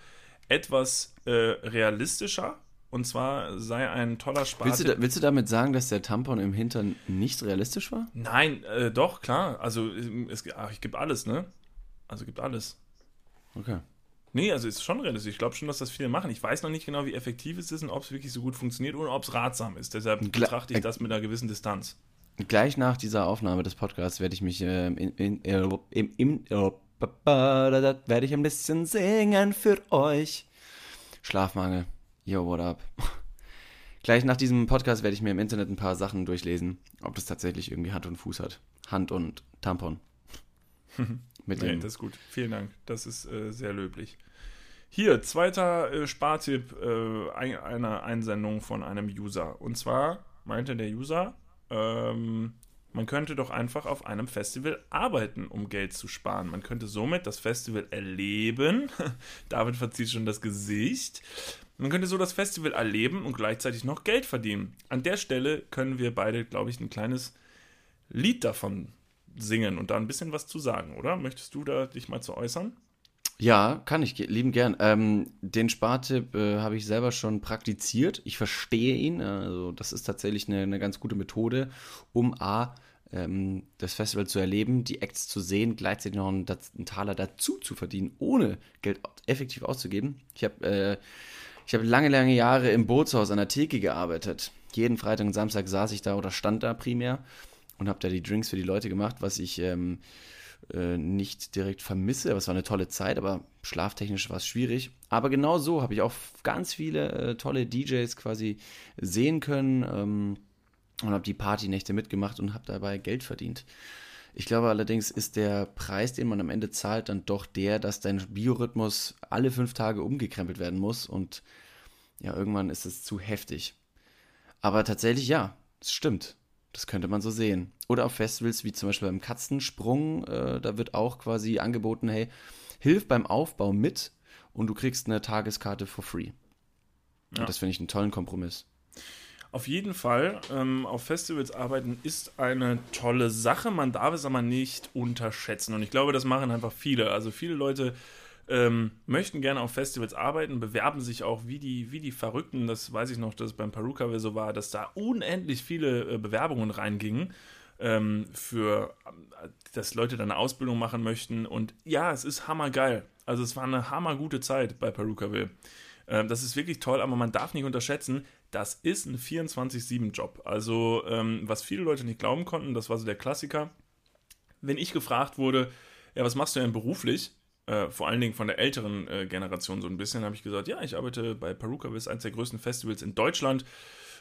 etwas äh, realistischer. Und zwar sei ein toller Willst Spartipp. du, da, willst du damit sagen, dass der Tampon im Hintern nicht realistisch war? Nein, äh, doch, klar. Also, es, ach, ich gebe alles, ne? Also, gibt alles. Okay. Nee, also ist schon realistisch. Ich glaube schon, dass das viele machen. Ich weiß noch nicht genau, wie effektiv es ist und ob es wirklich so gut funktioniert und ob es ratsam ist. Deshalb Gla- betrachte ich das mit einer gewissen Distanz. Gleich nach dieser Aufnahme des Podcasts werde ich mich ähm, in, in, äh, im, im, äh, werde ich ein bisschen singen für euch. Schlafmangel. Yo, what up? Gleich nach diesem Podcast werde ich mir im Internet ein paar Sachen durchlesen, ob das tatsächlich irgendwie Hand und Fuß hat. Hand und Tampon. Mit Nee, dem, das ist gut. Vielen Dank. Das ist äh, sehr löblich. Hier, zweiter äh, Spartipp äh, ein, einer Einsendung von einem User. Und zwar meinte der User, ähm, man könnte doch einfach auf einem Festival arbeiten, um Geld zu sparen. Man könnte somit das Festival erleben. David verzieht schon das Gesicht. Man könnte so das Festival erleben und gleichzeitig noch Geld verdienen. An der Stelle können wir beide, glaube ich, ein kleines Lied davon singen und da ein bisschen was zu sagen, oder? Möchtest du da dich mal zu äußern? Ja, kann ich lieben gern. Ähm, den Spartipp äh, habe ich selber schon praktiziert. Ich verstehe ihn. Also das ist tatsächlich eine, eine ganz gute Methode, um A, ähm, das Festival zu erleben, die Acts zu sehen, gleichzeitig noch einen, einen Taler dazu zu verdienen, ohne Geld effektiv auszugeben. Ich habe äh, ich habe lange, lange Jahre im Bootshaus an der Theke gearbeitet. Jeden Freitag und Samstag saß ich da oder stand da primär und habe da die Drinks für die Leute gemacht, was ich ähm, äh, nicht direkt vermisse. Aber es war eine tolle Zeit, aber schlaftechnisch war es schwierig. Aber genau so habe ich auch ganz viele äh, tolle DJs quasi sehen können ähm, und habe die Partynächte mitgemacht und habe dabei Geld verdient. Ich glaube allerdings ist der Preis, den man am Ende zahlt, dann doch der, dass dein Biorhythmus alle fünf Tage umgekrempelt werden muss und ja, irgendwann ist es zu heftig. Aber tatsächlich ja, es stimmt. Das könnte man so sehen. Oder auf Festivals wie zum Beispiel beim Katzensprung, äh, da wird auch quasi angeboten, hey, hilf beim Aufbau mit und du kriegst eine Tageskarte for free. Ja. Und das finde ich einen tollen Kompromiss. Auf jeden Fall, ähm, auf Festivals arbeiten ist eine tolle Sache. Man darf es aber nicht unterschätzen. Und ich glaube, das machen einfach viele. Also viele Leute ähm, möchten gerne auf Festivals arbeiten, bewerben sich auch wie die, wie die Verrückten. Das weiß ich noch, dass es beim Peruka so war, dass da unendlich viele äh, Bewerbungen reingingen. Ähm, für, äh, dass Leute dann eine Ausbildung machen möchten. Und ja, es ist hammergeil. Also es war eine hammergute Zeit bei Perukaville. Ähm, das ist wirklich toll, aber man darf nicht unterschätzen, das ist ein 24-7-Job. Also, ähm, was viele Leute nicht glauben konnten, das war so der Klassiker. Wenn ich gefragt wurde, ja, was machst du denn beruflich? Äh, vor allen Dingen von der älteren äh, Generation so ein bisschen, habe ich gesagt, ja, ich arbeite bei Peruka, ist eines der größten Festivals in Deutschland,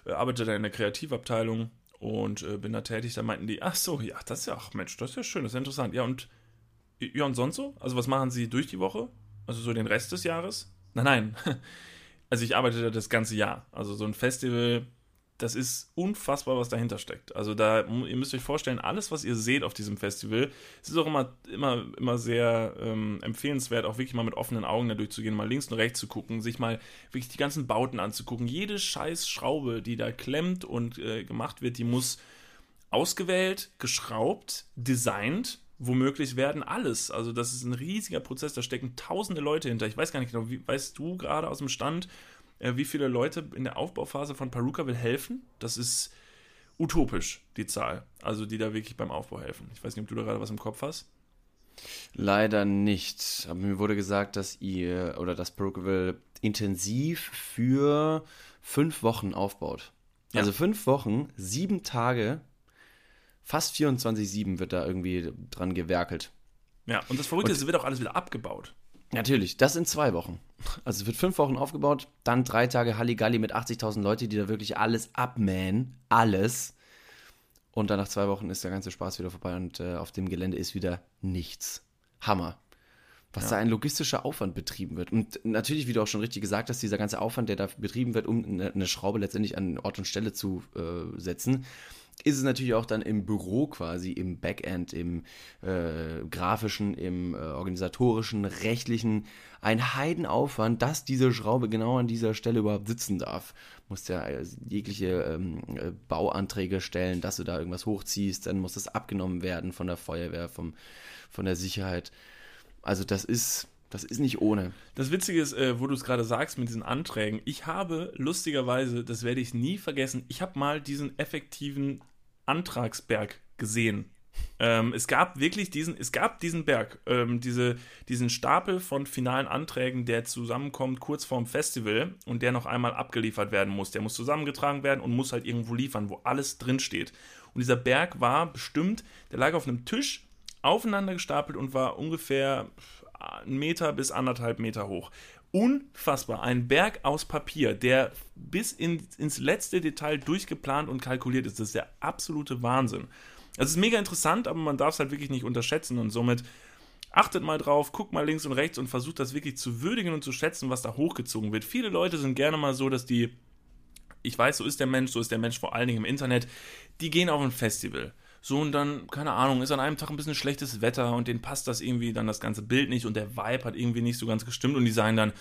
äh, arbeite da in der Kreativabteilung und äh, bin da tätig. Da meinten die, ach so, ja, das ist ja, ach Mensch, das ist ja schön, das ist ja interessant. Ja, und, ja, und sonst so? Also, was machen Sie durch die Woche? Also, so den Rest des Jahres? Nein, nein. Also ich arbeite da das ganze Jahr. Also so ein Festival, das ist unfassbar, was dahinter steckt. Also da, ihr müsst euch vorstellen, alles, was ihr seht auf diesem Festival, es ist auch immer, immer, immer sehr ähm, empfehlenswert, auch wirklich mal mit offenen Augen da durchzugehen, mal links und rechts zu gucken, sich mal wirklich die ganzen Bauten anzugucken. Jede scheiß Schraube, die da klemmt und äh, gemacht wird, die muss ausgewählt, geschraubt, designt womöglich werden alles. Also das ist ein riesiger Prozess, da stecken tausende Leute hinter. Ich weiß gar nicht genau, wie, weißt du gerade aus dem Stand, äh, wie viele Leute in der Aufbauphase von Paruka will helfen? Das ist utopisch, die Zahl. Also die da wirklich beim Aufbau helfen. Ich weiß nicht, ob du da gerade was im Kopf hast. Leider nicht. Aber mir wurde gesagt, dass ihr oder dass Brookville intensiv für fünf Wochen aufbaut. Ja. Also fünf Wochen, sieben Tage fast 24-7 wird da irgendwie dran gewerkelt. Ja, und das Verrückte ist, es wird auch alles wieder abgebaut. Natürlich, das in zwei Wochen. Also es wird fünf Wochen aufgebaut, dann drei Tage Halligalli mit 80.000 Leute, die da wirklich alles abmähen, alles. Und dann nach zwei Wochen ist der ganze Spaß wieder vorbei und äh, auf dem Gelände ist wieder nichts. Hammer. Was Ja. da ein logistischer Aufwand betrieben wird. Und natürlich, wie du auch schon richtig gesagt hast, dieser ganze Aufwand, der da betrieben wird, um eine, eine Schraube letztendlich an Ort und Stelle zu äh, setzen, ist es natürlich auch dann im Büro quasi, im Backend, im äh, grafischen, im äh, organisatorischen, rechtlichen, ein Heidenaufwand, dass diese Schraube genau an dieser Stelle überhaupt sitzen darf. Musst ja äh, jegliche ähm, äh, Bauanträge stellen, dass du da irgendwas hochziehst, dann muss das abgenommen werden von der Feuerwehr, vom, von der Sicherheit. Also das ist, das ist nicht ohne. Das Witzige ist, äh, wo du es gerade sagst mit diesen Anträgen, ich habe lustigerweise, das werde ich nie vergessen, ich habe mal diesen effektiven Antragsberg gesehen. Ähm, es gab wirklich diesen, es gab diesen Berg, ähm, diese, diesen Stapel von finalen Anträgen, der zusammenkommt kurz vorm Festival und der noch einmal abgeliefert werden muss. Der muss zusammengetragen werden und muss halt irgendwo liefern, wo alles drin steht. Und dieser Berg war bestimmt, der lag auf einem Tisch, aufeinander gestapelt und war ungefähr einen Meter bis anderthalb Meter hoch. Unfassbar. Ein Berg aus Papier, der bis in, ins letzte Detail durchgeplant und kalkuliert ist. Das ist der absolute Wahnsinn. Also es ist mega interessant, aber man darf es halt wirklich nicht unterschätzen und somit achtet mal drauf, guckt mal links und rechts und versucht das wirklich zu würdigen und zu schätzen, was da hochgezogen wird. Viele Leute sind gerne mal so, dass die, ich weiß, so ist der Mensch, so ist der Mensch vor allen Dingen im Internet, die gehen auf ein Festival. So und dann, keine Ahnung, ist an einem Tag ein bisschen schlechtes Wetter und denen passt das irgendwie dann das ganze Bild nicht und der Vibe hat irgendwie nicht so ganz gestimmt und die sagen dann,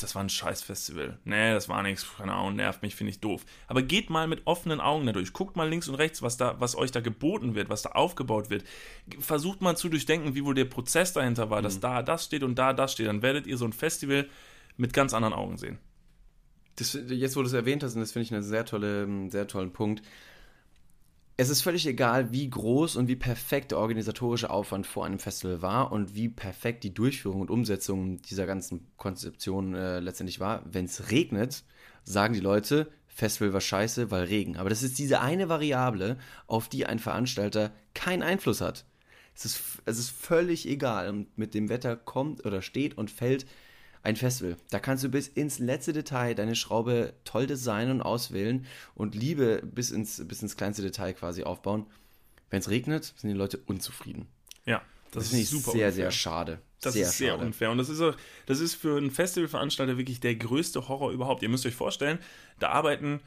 das war ein scheiß Festival. Nee, das war nichts, keine Ahnung, nervt mich, finde ich doof. Aber geht mal mit offenen Augen dadurch. Guckt mal links und rechts, was da, was euch da geboten wird, was da aufgebaut wird. Versucht mal zu durchdenken, wie wohl der Prozess dahinter war, dass da das steht und da das steht. Dann werdet ihr so ein Festival mit ganz anderen Augen sehen. Das, jetzt, wo du es erwähnt hast, und das finde ich einen sehr, tolle, einen sehr tollen Punkt. Es ist völlig egal, wie groß und wie perfekt der organisatorische Aufwand vor einem Festival war und wie perfekt die Durchführung und Umsetzung dieser ganzen Konzeption äh, letztendlich war. Wenn es regnet, sagen die Leute, Festival war scheiße, weil Regen. Aber das ist diese eine Variable, auf die ein Veranstalter keinen Einfluss hat. Es ist, es ist völlig egal. Und mit dem Wetter kommt oder steht und fällt ein Festival. Da kannst du bis ins letzte Detail deine Schraube toll designen und auswählen und Liebe bis ins, bis ins kleinste Detail quasi aufbauen. wenn es regnet, sind die Leute unzufrieden. Ja, Das, das, finde ist ich super sehr, unfair. sehr schade. Das sehr ist sehr schade. unfair. Und das ist, auch, das ist für einen Festivalveranstalter wirklich der größte Horror überhaupt. Ihr müsst euch vorstellen, da arbeiten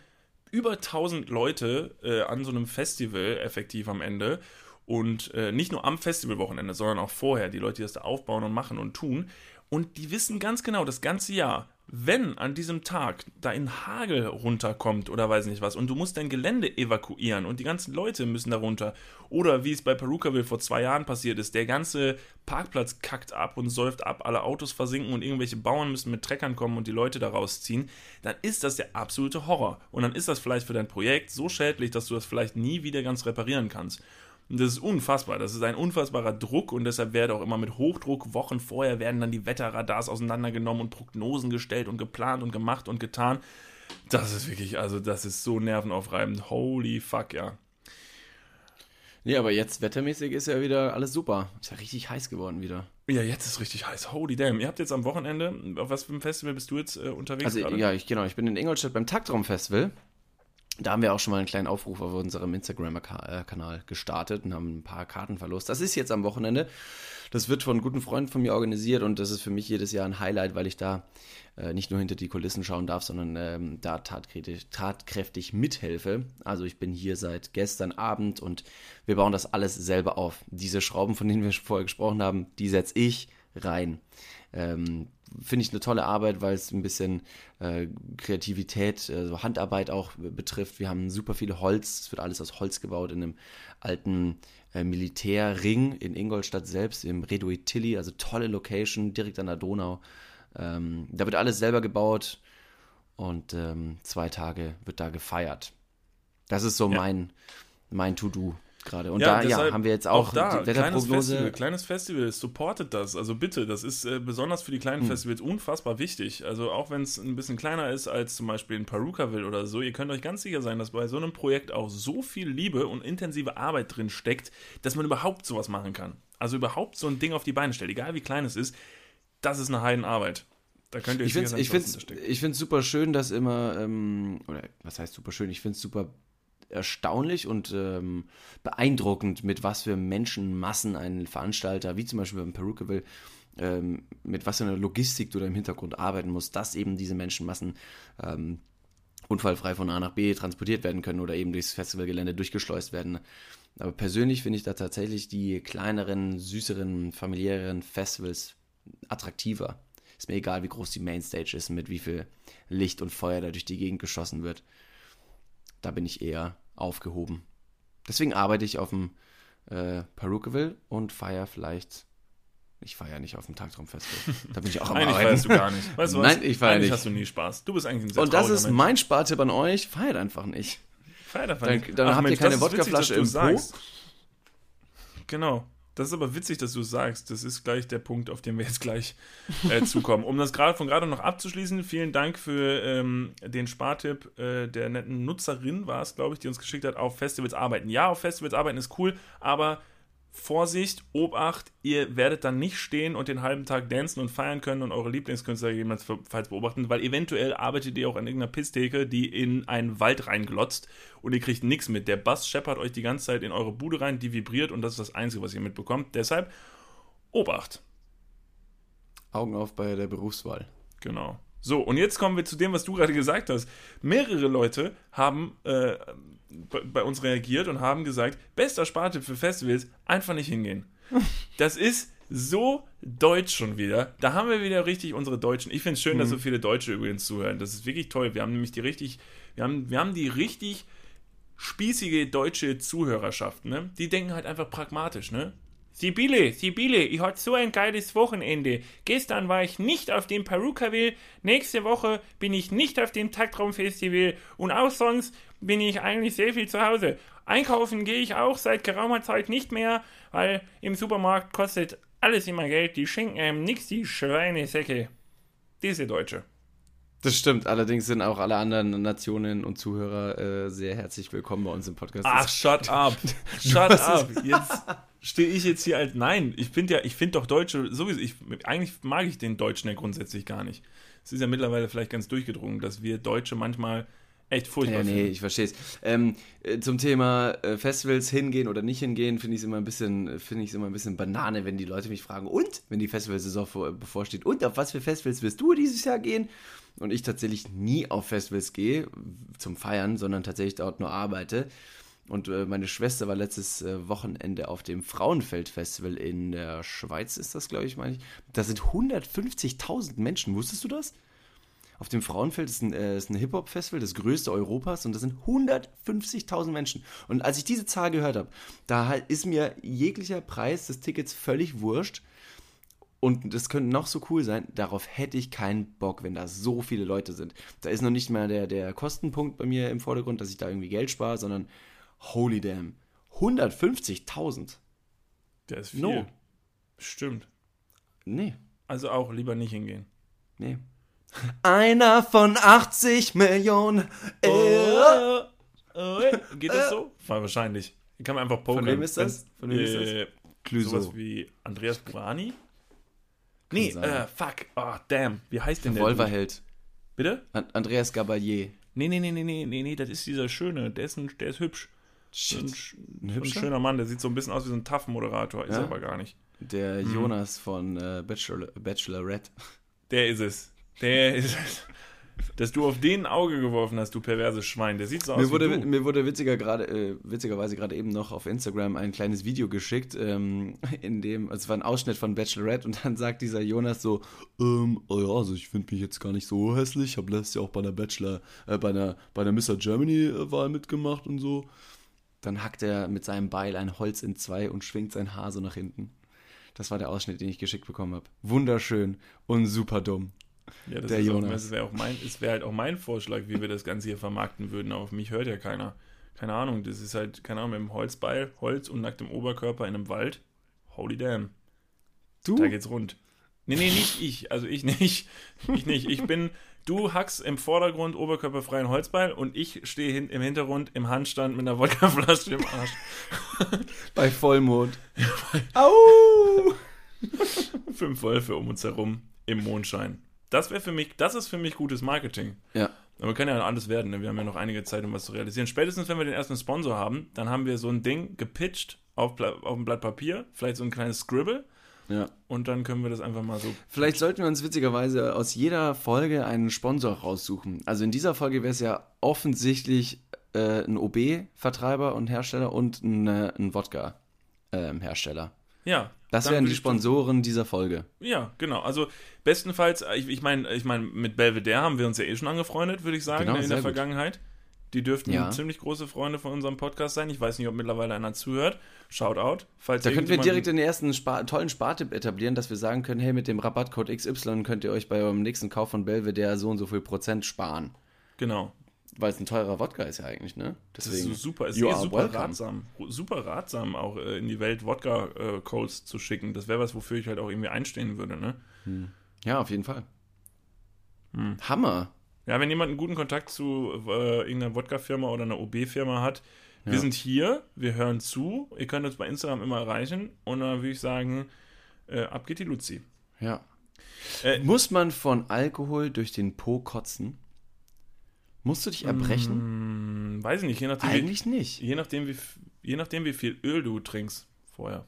über 1000 Leute äh, an so einem Festival effektiv am Ende. Und äh, nicht nur am Festivalwochenende, sondern auch vorher. Die Leute, die das da aufbauen und machen und tun. Und die wissen ganz genau, das ganze Jahr, wenn an diesem Tag da in Hagel runterkommt oder weiß nicht was und du musst dein Gelände evakuieren und die ganzen Leute müssen da runter oder wie es bei Perukaville vor zwei Jahren passiert ist, der ganze Parkplatz kackt ab und säuft ab, alle Autos versinken und irgendwelche Bauern müssen mit Treckern kommen und die Leute da rausziehen, dann ist das der absolute Horror. Und dann ist das vielleicht für dein Projekt so schädlich, dass du das vielleicht nie wieder ganz reparieren kannst. Und das ist unfassbar. Das ist ein unfassbarer Druck und deshalb wird auch immer mit Hochdruck Wochen vorher werden dann die Wetterradars auseinandergenommen und Prognosen gestellt und geplant und gemacht und getan. Das ist wirklich, also das ist so nervenaufreibend. Holy fuck, ja. Nee, aber jetzt wettermäßig ist ja wieder alles super. Ist ja richtig heiß geworden wieder. Ja, jetzt ist richtig heiß. Holy damn. Ihr habt jetzt am Wochenende, auf was für einem Festival bist du jetzt äh, unterwegs? Also gerade? ja, ich genau, ich bin in Ingolstadt beim Taktraum-Festival. Da haben wir auch schon mal einen kleinen Aufruf auf unserem Instagram-Kanal gestartet und haben ein paar Karten verlost. Das ist jetzt am Wochenende. Das wird von guten Freunden von mir organisiert und das ist für mich jedes Jahr ein Highlight, weil ich da äh, nicht nur hinter die Kulissen schauen darf, sondern ähm, da tatkräftig, tatkräftig mithelfe. Also ich bin hier seit gestern Abend und wir bauen das alles selber auf. Diese Schrauben, von denen wir vorher gesprochen haben, die setze ich rein. Ähm, Finde ich eine tolle Arbeit, weil es ein bisschen äh, Kreativität, also Handarbeit auch betrifft. Wir haben super viel Holz, es wird alles aus Holz gebaut in einem alten äh, Militärring in Ingolstadt selbst, im Reduit Tilly, also tolle Location, direkt an der Donau. Ähm, da wird alles selber gebaut und ähm, zwei Tage wird da gefeiert. Das ist so Ja. mein, mein To-Do gerade. Und da ja, haben wir jetzt auch, da, die kleines Wetterprognose. Festival, kleines Festival, supportet das. Also bitte, das ist äh, besonders für die kleinen Hm. Festivals unfassbar wichtig. Also auch wenn es ein bisschen kleiner ist als zum Beispiel in Perukaville oder so, ihr könnt euch ganz sicher sein, dass bei so einem Projekt auch so viel Liebe und intensive Arbeit drin steckt, dass man überhaupt sowas machen kann. Also überhaupt so ein Ding auf die Beine stellt, egal wie klein es ist, das ist eine Heidenarbeit. Da könnt ihr euch Ich finde es sicher sein, ich find's, ich find's super schön, dass immer, ähm, oder was heißt super schön, ich finde es super erstaunlich und ähm, beeindruckend, mit was für Menschenmassen ein Veranstalter, wie zum Beispiel beim Perukaville, ähm, mit was für einer Logistik du da im Hintergrund arbeiten musst, dass eben diese Menschenmassen ähm, unfallfrei von A nach B transportiert werden können oder eben durchs Festivalgelände durchgeschleust werden. Aber persönlich finde ich da tatsächlich die kleineren, süßeren, familiäreren Festivals attraktiver. Ist mir egal, wie groß die Mainstage ist, mit wie viel Licht und Feuer da durch die Gegend geschossen wird. Da bin ich eher aufgehoben. Deswegen arbeite ich auf dem äh, Perukaville und feiere vielleicht. Ich feiere nicht auf dem Tagtraumfestival. Da bin ich auch am Eigentlich Arbeiten. feierst du gar nicht. Weißt du was? Nein, ich feiere nicht. hast du nie Spaß. Du bist eigentlich ein sehr Und das ist Mensch. mein Spartipp an euch. Feiert einfach nicht. Feier davon Dann- nicht. dann habt ihr Mensch, keine ist witzig, Wodkaflasche im Po. Genau. Das ist aber witzig, dass du es sagst. Das ist gleich der Punkt, auf den wir jetzt gleich äh, zukommen. Um das gerade von gerade noch abzuschließen, vielen Dank für ähm, den Spartipp äh, der netten Nutzerin, war es, glaube ich, die uns geschickt hat, auf Festivals arbeiten. Ja, auf Festivals arbeiten ist cool, aber Vorsicht, Obacht, ihr werdet dann nicht stehen und den halben Tag dancen und feiern können und eure Lieblingskünstler gegebenenfalls beobachten, weil eventuell arbeitet ihr auch an irgendeiner Pisstheke, die in einen Wald reinglotzt und ihr kriegt nichts mit. Der Bass scheppert euch die ganze Zeit in eure Bude rein, die vibriert und das ist das Einzige, was ihr mitbekommt. Deshalb Obacht. Augen auf bei der Berufswahl. Genau. So, und jetzt kommen wir zu dem, was du gerade gesagt hast. Mehrere Leute haben äh, bei, uns reagiert und haben gesagt, bester Spartipp für Festivals, einfach nicht hingehen. Das ist so deutsch schon wieder. Da haben wir wieder richtig unsere Deutschen. Ich finde es schön, dass so viele Deutsche übrigens zuhören. Das ist wirklich toll. Wir haben nämlich die richtig, wir haben, wir haben die richtig spießige deutsche Zuhörerschaft, ne? Die denken halt einfach pragmatisch, ne? Sibylle, Sibylle, ich hatte so ein geiles Wochenende. Gestern war ich nicht auf dem Perukaville, nächste Woche bin ich nicht auf dem Taktraumfestival und auch sonst bin ich eigentlich sehr viel zu Hause. Einkaufen gehe ich auch seit geraumer Zeit nicht mehr, weil im Supermarkt kostet alles immer Geld. Die schenken einem nix, die Schweinesäcke. Diese Deutsche. Das stimmt. Allerdings sind auch alle anderen Nationen und Zuhörer äh, sehr herzlich willkommen bei uns im Podcast. Ach, shut up. Shut up. Jetzt stehe ich jetzt hier als. Nein, ich finde ja, ich finde doch Deutsche sowieso. Ich, eigentlich mag ich den Deutschen ja grundsätzlich gar nicht. Es ist ja mittlerweile vielleicht ganz durchgedrungen, dass wir Deutsche manchmal echt furchtbar Ja, nee, ich verstehe es. Ähm, äh, zum Thema äh, Festivals hingehen oder nicht hingehen, finde ich es immer ein bisschen, äh, finde ich immer ein bisschen Banane, wenn die Leute mich fragen, und, wenn die Festivalsaison vor, bevorsteht, und auf was für Festivals wirst du dieses Jahr gehen? Und ich tatsächlich nie auf Festivals gehe zum Feiern, sondern tatsächlich dort nur arbeite. Und äh, meine Schwester war letztes äh, Wochenende auf dem Frauenfeld-Festival in der Schweiz, ist das, glaube ich, meine ich. Da sind 150.000 Menschen, wusstest du das? Auf dem Frauenfeld ist ein, äh, ein Hip-Hop-Festival, das größte Europas, und das sind 150.000 Menschen. Und als ich diese Zahl gehört habe, da ist mir jeglicher Preis des Tickets völlig wurscht. Und das könnte noch so cool sein, darauf hätte ich keinen Bock, wenn da so viele Leute sind. Da ist noch nicht mal der, der Kostenpunkt bei mir im Vordergrund, dass ich da irgendwie Geld spare, sondern holy damn, 150.000. Der ist viel. No. Stimmt. Nee, Also auch lieber nicht hingehen. nee. Einer von 80 Millionen. Äh. Oh, oh, geht das so? Wahrscheinlich. Kann man einfach pokern. wem ist das? Von wem ist das? Äh, Clouseau. sowas wie Andreas Burani? Nee, äh, fuck. Oh, damn. Wie heißt denn der? Revolverheld. Bitte? An Andreas Gabalier. Nee, nee, nee, nee, nee, nee, nee, das ist dieser Schöne. Der ist, ein, der ist hübsch. Ein, Shit. Ein ein hübscher? schöner Mann, der sieht so ein bisschen aus wie so ein Tough-Moderator, ist Ja? er aber gar nicht. Der Hm. Jonas von äh, Bachelor, Bachelorette. Der ist es. Der ist. Dass du auf den ein Auge geworfen hast, du perverses Schwein. Der sieht so aus Mir wurde, wie du. mir wurde witziger grade, äh, witzigerweise gerade eben noch auf Instagram ein kleines Video geschickt, ähm, in dem, also es war ein Ausschnitt von Bachelorette und dann sagt dieser Jonas so, ähm, oh ja, also ich finde mich jetzt gar nicht so hässlich, ich habe letztes Jahr auch bei der Bachelor, äh, bei der, bei der Mr. Germany äh, Wahl mitgemacht und so. Dann hackt er mit seinem Beil ein Holz in zwei und schwingt sein Haar so nach hinten. Das war der Ausschnitt, den ich geschickt bekommen habe. Wunderschön und super dumm. Ja, das Der ist auch, Jonas. das wäre auch mein, es wäre halt auch mein Vorschlag, wie wir das Ganze hier vermarkten würden. Aber auf mich hört ja keiner. Keine Ahnung, das ist halt, keine Ahnung, mit dem Holzbeil, Holz und nacktem Oberkörper in einem Wald. Holy damn. Du? Da geht's rund. Nee, nee, nicht ich. Also ich nicht. Ich nicht. Ich bin, du hackst im Vordergrund oberkörperfreien Holzbeil und ich stehe hin, im Hintergrund im Handstand mit einer Wodkaflasche im Arsch. Bei Vollmond. Au! Fünf Wölfe um uns herum im Mondschein. Das wäre für mich, das ist für mich gutes Marketing. Ja. Aber kann ja alles werden, ne? wir haben ja noch einige Zeit, um was zu realisieren. Spätestens, wenn wir den ersten Sponsor haben, dann haben wir so ein Ding gepitcht auf, auf ein Blatt Papier, vielleicht so ein kleines Scribble Ja. und dann können wir das einfach mal so. Vielleicht sollten wir uns witzigerweise aus jeder Folge einen Sponsor raussuchen. Also in dieser Folge wäre es ja offensichtlich äh, ein OB-Vertreiber und Hersteller und ein, äh, ein Wodka-Hersteller. Ja. Das wären die Sponsoren dieser Folge. Ja, genau. Also bestenfalls, ich, ich meine, ich mein, mit Belvedere haben wir uns ja eh schon angefreundet, würde ich sagen, Genau, in der gut. Vergangenheit. Die dürften Ja. ziemlich große Freunde von unserem Podcast sein. Ich weiß nicht, ob mittlerweile einer zuhört. Shoutout. Falls Da könnten wir direkt den ersten Spa tollen Spartipp etablieren, dass wir sagen können, hey, mit dem Rabattcode XY könnt ihr euch bei eurem nächsten Kauf von Belvedere so und so viel Prozent sparen. Genau. Weil es ein teurer Wodka ist ja eigentlich, ne? Das ist super, ist you eh super welcome. ratsam. Super ratsam, auch äh, in die Welt Wodka-Codes zu schicken. Das wäre was, wofür ich halt auch irgendwie einstehen würde, ne? Ja, auf jeden Fall. Hm. Hammer. Ja, wenn jemand einen guten Kontakt zu äh, irgendeiner Wodka-Firma oder einer OB-Firma hat, wir Ja. sind hier, wir hören zu, ihr könnt uns bei Instagram immer erreichen und dann würde ich sagen, äh, ab geht die Luzi. Ja. Äh, Muss man von Alkohol durch den Po kotzen? Musst du dich erbrechen? Hm, weiß ich nicht, je nachdem, wie, Eigentlich nicht. je, nachdem, wie, je nachdem, wie viel Öl du trinkst vorher.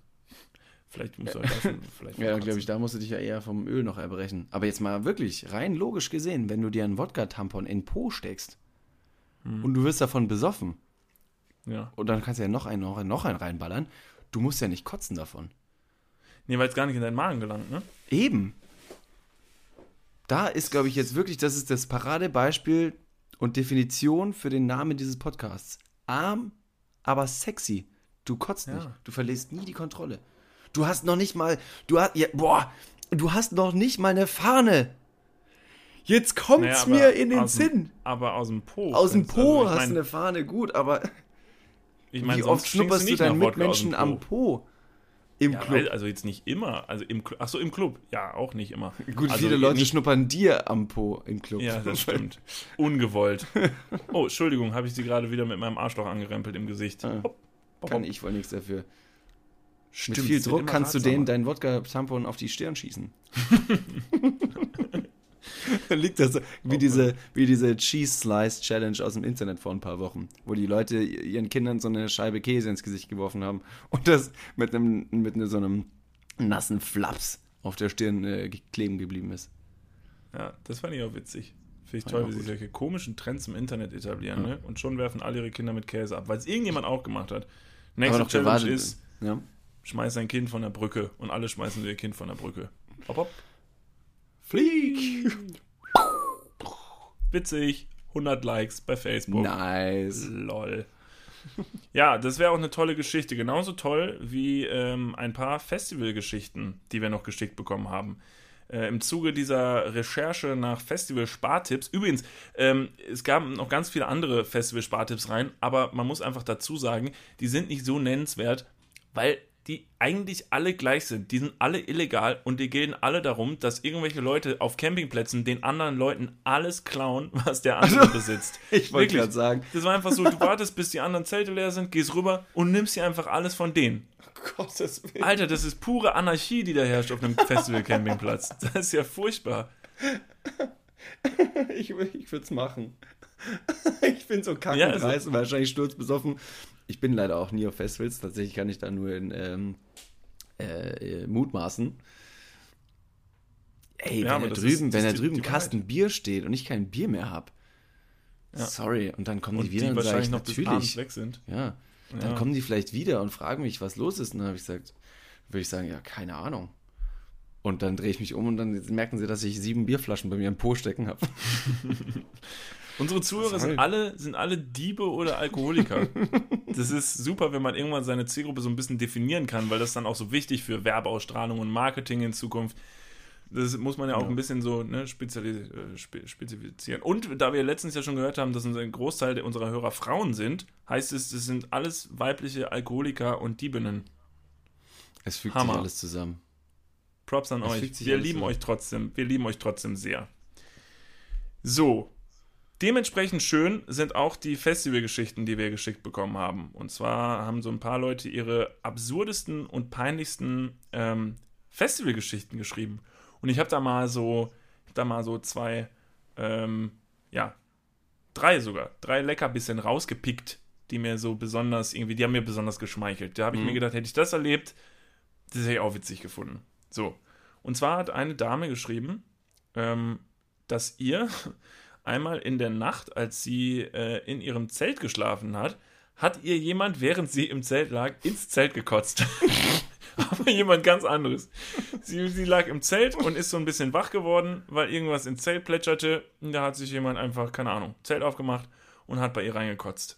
Vielleicht musst du halt schon, vielleicht Ja, glaube ich, da musst du dich ja eher vom Öl noch erbrechen. Aber jetzt mal wirklich, rein logisch gesehen, wenn du dir einen Wodka-Tampon in Po steckst Hm. und du wirst davon besoffen Ja. und dann kannst du ja noch einen, noch einen, noch einen reinballern, du musst ja nicht kotzen davon. Nee, weil es gar nicht in deinen Magen gelangt, ne? Eben. Da ist, glaube ich, jetzt wirklich, das ist das Paradebeispiel und Definition für den Namen dieses Podcasts. Arm, aber sexy. Du kotzt Ja. nicht. Du verlierst nie die Kontrolle. Du hast noch nicht mal, du hast, ja, boah, du hast noch nicht mal eine Fahne. Jetzt kommt's Naja, mir in den aus dem- Sinn. Aber aus dem Po. Aus dem Po also hast mein- du eine Fahne, gut, aber Ich meine, wie oft schnupperst du deinen Mitmenschen am Po? Im Ja, Club. also jetzt nicht immer. Also im Cl- Ach so, im Club. Ja, auch nicht immer. Gut, also viele Leute nicht, schnuppern dir am Po im Club. Ja, das stimmt. Ungewollt. Oh, Entschuldigung, habe ich sie gerade wieder mit meinem Arschloch angerempelt im Gesicht. Ah. Hopp, hopp, Kann hopp. ich wohl nichts dafür. Stimmt, Mit viel Druck kannst du denen deinen Wodka-Tampon auf die Stirn schießen. Dann liegt das so, wie diese, wie diese Cheese Slice Challenge aus dem Internet vor ein paar Wochen, wo die Leute ihren Kindern so eine Scheibe Käse ins Gesicht geworfen haben und das mit einem, mit so einem nassen Flaps auf der Stirn äh, kleben geblieben ist. Ja, das fand ich auch witzig. Finde ich toll, wie sich solche komischen Trends im Internet etablieren. Ja. Ne? Und schon werfen alle ihre Kinder mit Käse ab, weil es irgendjemand auch gemacht hat. Nächste Challenge ist, Ja. schmeiß dein Kind von der Brücke. Und alle schmeißen ihr Kind von der Brücke. Hopp, hopp. Flieg! Witzig. 100 Likes bei Facebook. Nice. Lol. Ja, das wäre auch eine tolle Geschichte. Genauso toll wie ähm, ein paar Festivalgeschichten, die wir noch geschickt bekommen haben. Äh, Im Zuge dieser Recherche nach Festival-Spartipps. Übrigens, ähm, es gab noch ganz viele andere Festival-Spartipps rein, aber man muss einfach dazu sagen, die sind nicht so nennenswert, weil die eigentlich alle gleich sind. Die sind alle illegal und die gehen alle darum, dass irgendwelche Leute auf Campingplätzen den anderen Leuten alles klauen, was der andere besitzt. Ich wollte gerade sagen, Das war einfach so, du wartest, bis die anderen Zelte leer sind, gehst rüber und nimmst dir einfach alles von denen. Gottes Willen. Alter, das ist pure Anarchie, die da herrscht auf einem Festival-Campingplatz. Das ist ja furchtbar. Ich, ich würde es machen. Ich bin so kack Ja, und also- heiß und wahrscheinlich sturzbesoffen. Ich bin leider auch nie auf Festivals. Tatsächlich kann ich da nur in ähm, äh, äh, mutmaßen. Ey, Ja, wenn da drüben, ist- wenn da die- drüben die ein Kasten Bier steht und ich kein Bier mehr habe. Ja. Sorry, und dann kommen Und die die, wieder und sage wahrscheinlich ich, noch bis abends natürlich. weg sind. Ja. Dann Ja. kommen die vielleicht wieder und fragen mich, was los ist. Und dann habe ich gesagt, würde ich sagen, ja, keine Ahnung. Und dann drehe ich mich um und dann merken sie, dass ich sieben Bierflaschen bei mir im Po stecken habe. Unsere Zuhörer sind alle, sind alle Diebe oder Alkoholiker. das ist super, wenn man irgendwann seine Zielgruppe so ein bisschen definieren kann, weil das dann auch so wichtig für Werbeausstrahlung und Marketing in Zukunft. Das muss man ja auch Ja. ein bisschen so ne, äh, spe spezifizieren. Und da wir letztens ja schon gehört haben, dass ein Großteil unserer Hörer Frauen sind, heißt es, das sind alles weibliche Alkoholiker und Diebinnen. Es fügt Hammer. sich alles zusammen. Props an Es euch. Wir lieben zusammen. euch trotzdem. Wir lieben euch trotzdem sehr. So. Dementsprechend schön sind auch die Festivalgeschichten, die wir geschickt bekommen haben. Und zwar haben so ein paar Leute ihre absurdesten und peinlichsten ähm, Festivalgeschichten geschrieben. Und ich habe da mal so, da mal so zwei, ähm, ja, drei sogar, drei Leckerbissen rausgepickt, die mir so besonders irgendwie, die haben mir besonders geschmeichelt. Da habe ich Mhm. mir gedacht, hätte ich das erlebt, das hätte ich auch witzig gefunden. So. Und zwar hat eine Dame geschrieben, ähm, dass ihr einmal in der Nacht, als sie äh, in ihrem Zelt geschlafen hat, hat ihr jemand, während sie im Zelt lag, ins Zelt gekotzt. Aber jemand ganz anderes. Sie, sie lag im Zelt und ist so ein bisschen wach geworden, weil irgendwas ins Zelt plätscherte. Und da hat sich jemand einfach, keine Ahnung, Zelt aufgemacht und hat bei ihr reingekotzt.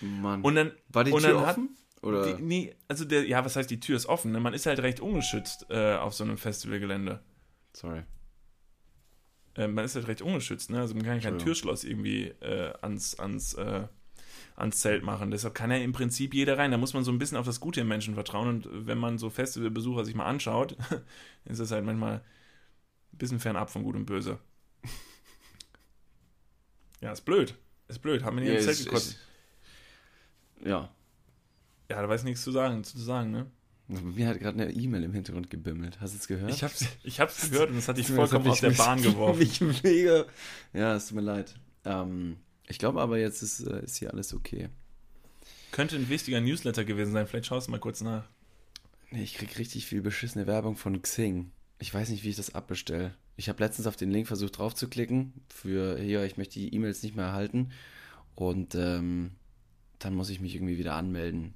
Mann. Und dann, War die und Tür dann hat- offen? Oder? die, nee, also der, ja, was heißt, die Tür ist offen? Ne? Man ist halt recht ungeschützt äh, auf so einem Festivalgelände. Sorry. Äh, man ist halt recht ungeschützt, ne? Also man kann kein Entschuldigung. Türschloss irgendwie äh, ans, ans, äh, ans Zelt machen. Deshalb kann ja im Prinzip jeder rein. Da muss man so ein bisschen auf das Gute im Menschen vertrauen. Und wenn man so Festivalbesucher sich mal anschaut, ist das halt manchmal ein bisschen fernab von Gut und Böse. Ja, ist blöd. Ist blöd. Haben wir nicht Ja, ins Zelt gekotzt. ja. Ja, da weiß nichts zu sagen, zu sagen, ne? Mir hat gerade eine E-Mail im Hintergrund gebimmelt. Hast du es gehört? Ich hab's, ich hab's gehört und das hat dich vollkommen aus der Bahn geworfen. mich mega. Ja, es tut mir leid. Ähm, ich glaube aber, jetzt ist, äh, ist hier alles okay. Könnte ein wichtiger Newsletter gewesen sein. Vielleicht schaust du mal kurz nach. Nee, ich krieg richtig viel beschissene Werbung von Xing. Ich weiß nicht, wie ich das abbestelle. Ich habe letztens auf den Link versucht draufzuklicken. Für hier, ich möchte die E-Mails nicht mehr erhalten. Und ähm, dann muss ich mich irgendwie wieder anmelden.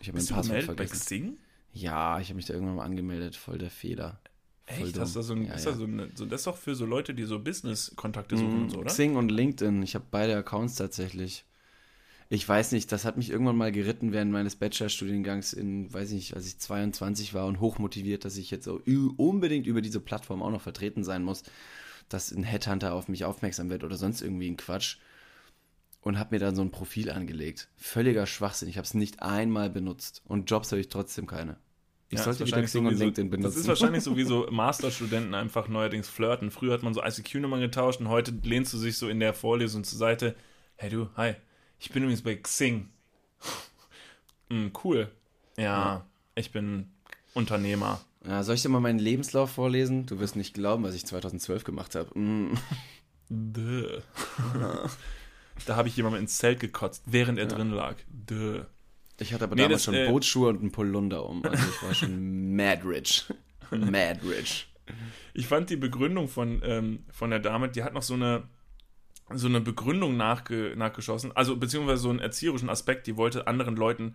Ich habe mein Passwort gemeldet bei vergessen. Xing? Ja, ich habe mich da irgendwann mal angemeldet. Voll der Fehler. Voll Echt? dumm. Hast du so ein, Ja, ist ja. Da so eine, so, das ist doch für so Leute, die so Business-Kontakte suchen Mhm, und so, oder? Xing und LinkedIn. Ich habe beide Accounts tatsächlich. Ich weiß nicht, das hat mich irgendwann mal geritten während meines Bachelorstudiengangs in, weiß nicht, als ich 22 war und hochmotiviert, dass ich jetzt so unbedingt über diese Plattform auch noch vertreten sein muss, dass ein Headhunter auf mich aufmerksam wird oder sonst irgendwie ein Quatsch. Und habe mir dann so ein Profil angelegt. Völliger Schwachsinn. Ich habe es nicht einmal benutzt. Und Jobs habe ich trotzdem keine. Ich Ja, sollte wieder Xing und LinkedIn benutzen. Das ist wahrscheinlich so wie so Masterstudenten einfach neuerdings flirten. Früher hat man so ICQ-Nummern getauscht und heute lehnst du sich so in der Vorlesung zur Seite. Hey du, hi, ich bin übrigens bei Xing. Hm, cool. Ja, ich bin Unternehmer. Ja, soll ich dir mal meinen Lebenslauf vorlesen? Du wirst nicht glauben, was ich 2012 gemacht habe. Mm. Da habe ich jemandem ins Zelt gekotzt, während er drin lag. Dö. Ich hatte aber Nee, damals das, schon äh, Bootsschuhe und einen Polunder um. Also ich war schon mad rich. Mad rich. Ich fand die Begründung von, ähm, von der Dame, die hat noch so eine, so eine Begründung nachge, nachgeschossen, also beziehungsweise so einen erzieherischen Aspekt, die wollte anderen Leuten,